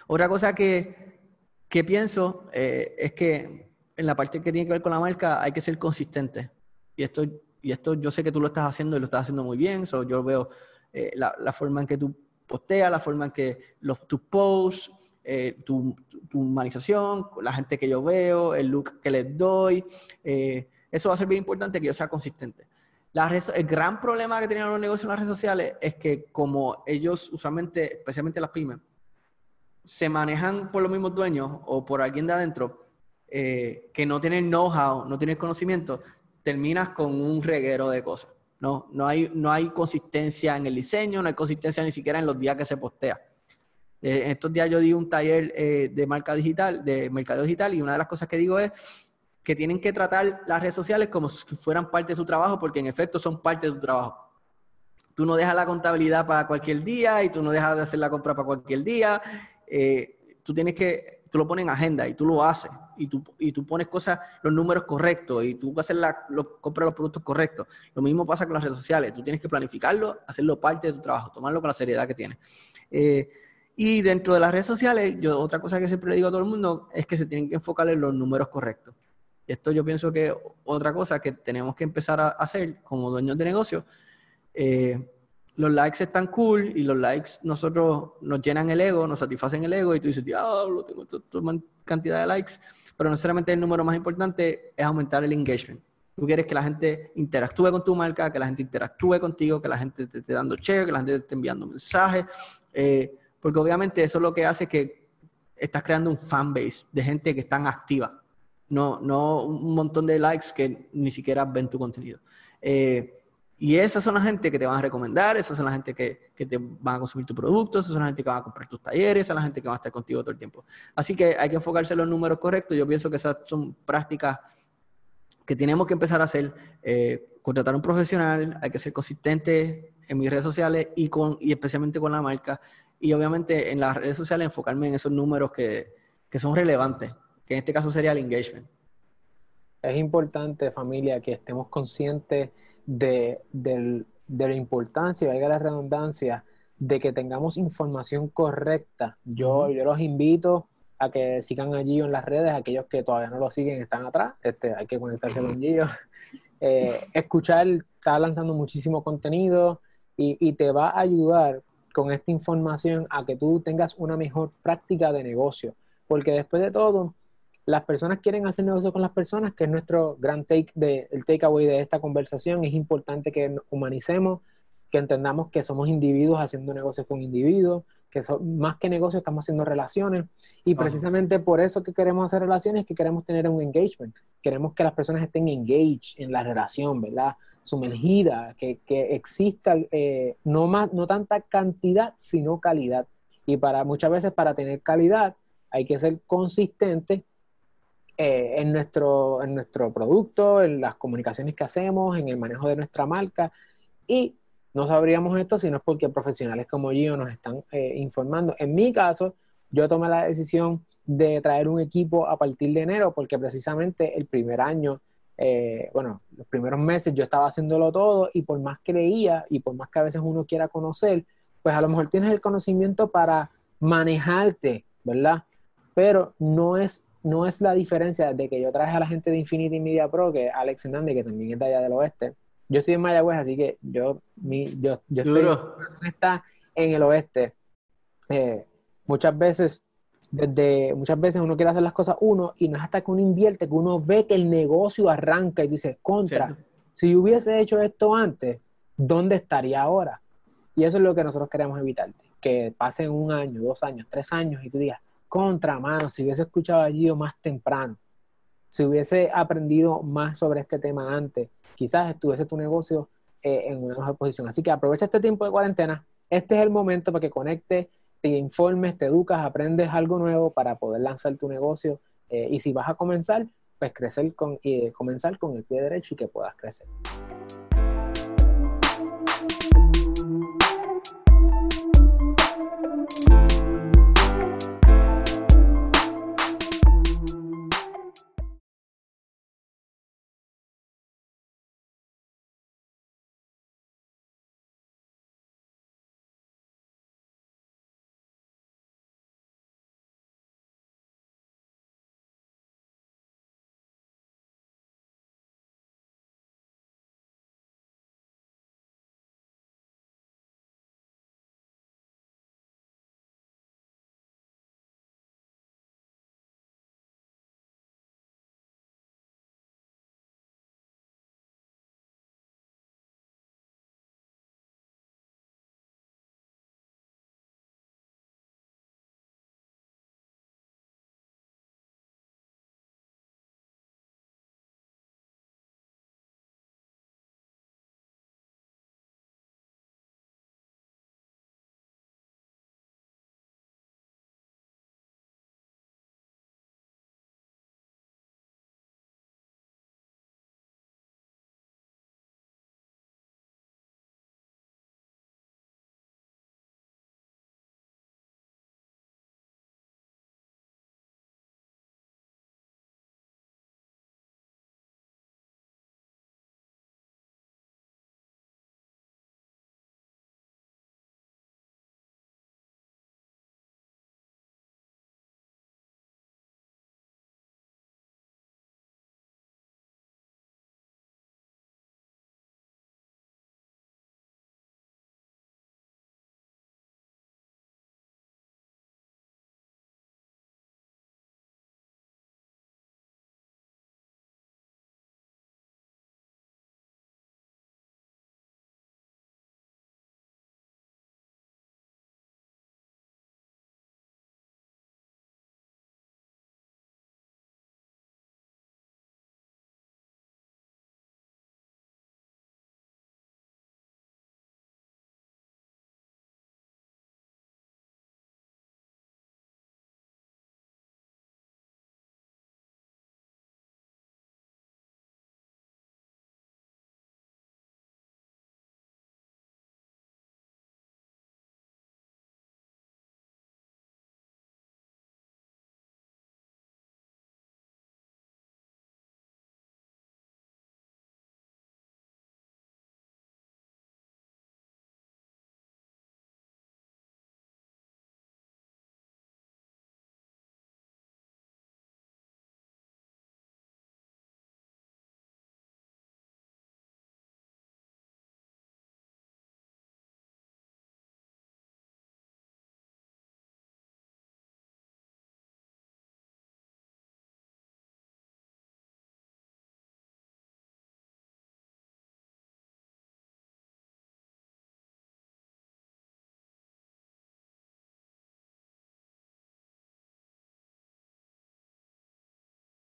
Otra cosa que, que pienso eh, es que en la parte que tiene que ver con la marca hay que ser consistente y esto, y esto yo sé que tú lo estás haciendo y lo estás haciendo muy bien, so yo veo eh, la, la, forma en que tú posteas, la forma en que los, tus posts, eh, tu, humanización, la gente que yo veo, el look que les doy, eh, eso va a ser bien importante que yo sea consistente. La el gran problema que tienen los negocios en las redes sociales es que como ellos usualmente, especialmente las pymes, se manejan por los mismos dueños o por alguien de adentro que no tienen know-how, no tienen conocimiento, terminas con un reguero de cosas. No, no, hay, no hay consistencia en el diseño, no hay consistencia ni siquiera en los días que se postea. Eh, estos días yo di un taller eh, de marca digital, de mercado digital, y una de las cosas que digo es que tienen que tratar las redes sociales como si fueran parte de su trabajo, porque en efecto son parte de tu trabajo. Tú no dejas la contabilidad para cualquier día y tú no dejas de hacer la compra para cualquier día. Eh, tú tienes que, tú lo pones en agenda y tú lo haces y tú, y tú pones cosas, los números correctos y tú hacer la, lo, compras los productos correctos. Lo mismo pasa con las redes sociales. Tú tienes que planificarlo, hacerlo parte de tu trabajo, tomarlo con la seriedad que tiene. Eh, y dentro de las redes sociales, yo otra cosa que siempre le digo a todo el mundo es que se tienen que enfocar en los números correctos. Esto yo pienso que otra cosa que tenemos que empezar a hacer como dueños de negocio. Eh, los likes están cool y los likes nosotros nos llenan el ego, nos satisfacen el ego y tú dices, diablo, tengo toda cantidad de likes pero no necesariamente el número más importante es aumentar el engagement. Tú quieres que la gente interactúe con tu marca, que la gente interactúe contigo, que la gente te esté dando share, que la gente te esté enviando mensajes, eh, porque obviamente eso es lo que hace que estás creando un fanbase de gente que están activa, no, no un montón de likes que ni siquiera ven tu contenido. Eh, y esas son la gente que te van a recomendar, esas son la gente que, que, te van a consumir tu producto, esas son la gente que va a comprar tus talleres, esas son la gente que va a estar contigo todo el tiempo. Así que hay que enfocarse en los números correctos. Yo pienso que esas son prácticas que tenemos que empezar a hacer. Eh, contratar a un profesional, hay que ser consistente en mis redes sociales y, con, y especialmente con la marca. Y obviamente en las redes sociales enfocarme en esos números que, que son relevantes, que en este caso sería el engagement. Es importante, familia, que estemos conscientes de, la importancia, valga la redundancia, de que tengamos información correcta. Yo, yo los invito a que sigan allí en las redes, aquellos que todavía no lo siguen están atrás, este, hay que conectarse con Gio. Eh, escuchar, está lanzando muchísimo contenido y, y, te va a ayudar con esta información a que tú tengas una mejor práctica de negocio. Porque después de todo, las personas quieren hacer negocio con las personas, que es nuestro gran take de, el takeaway de esta conversación. Es importante que humanicemos, que entendamos que somos individuos haciendo negocios con individuos, que son, más que negocios estamos haciendo relaciones. Y precisamente por eso que queremos hacer relaciones, que queremos tener un engagement. Queremos que las personas estén engaged en la relación, ¿verdad? Sumergida, que, que exista eh, no, más, no tanta cantidad, sino calidad. Y para muchas veces para tener calidad hay que ser consistente eh, en, nuestro, en nuestro producto, en las comunicaciones que hacemos, en el manejo de nuestra marca. Y no sabríamos esto si no es porque profesionales como Gio nos están eh, informando. En mi caso, yo tomé la decisión de traer un equipo a partir de enero porque precisamente el primer año, eh, bueno, los primeros meses yo estaba haciéndolo todo y por más que leía y por más que a veces uno quiera conocer, pues a lo mejor tienes el conocimiento para manejarte, ¿verdad? Pero no es, no es la diferencia de que yo traje a la gente de Infinity Media Pro, que Alex Hernández, que también es de allá del oeste. Yo estoy en Mayagüez, así que yo, mi, yo, yo estoy, está en el oeste. Eh, muchas veces desde muchas veces uno quiere hacer las cosas uno y no es hasta que uno invierte que uno ve que el negocio arranca y dice, contra, si hubiese hecho esto antes, ¿dónde estaría ahora? Y eso es lo que nosotros queremos evitar, que pasen un año, dos años, tres años y tú digas, contra, mano, si hubiese escuchado allí o más temprano, si hubiese aprendido más sobre este tema antes, quizás estuviese tu negocio eh, en una mejor posición. Así que aprovecha este tiempo de cuarentena. Este es el momento para que conecte te informes, te educas, aprendes algo nuevo para poder lanzar tu negocio. Eh, y si vas a comenzar, pues crecer con, y comenzar con el pie derecho y que puedas crecer.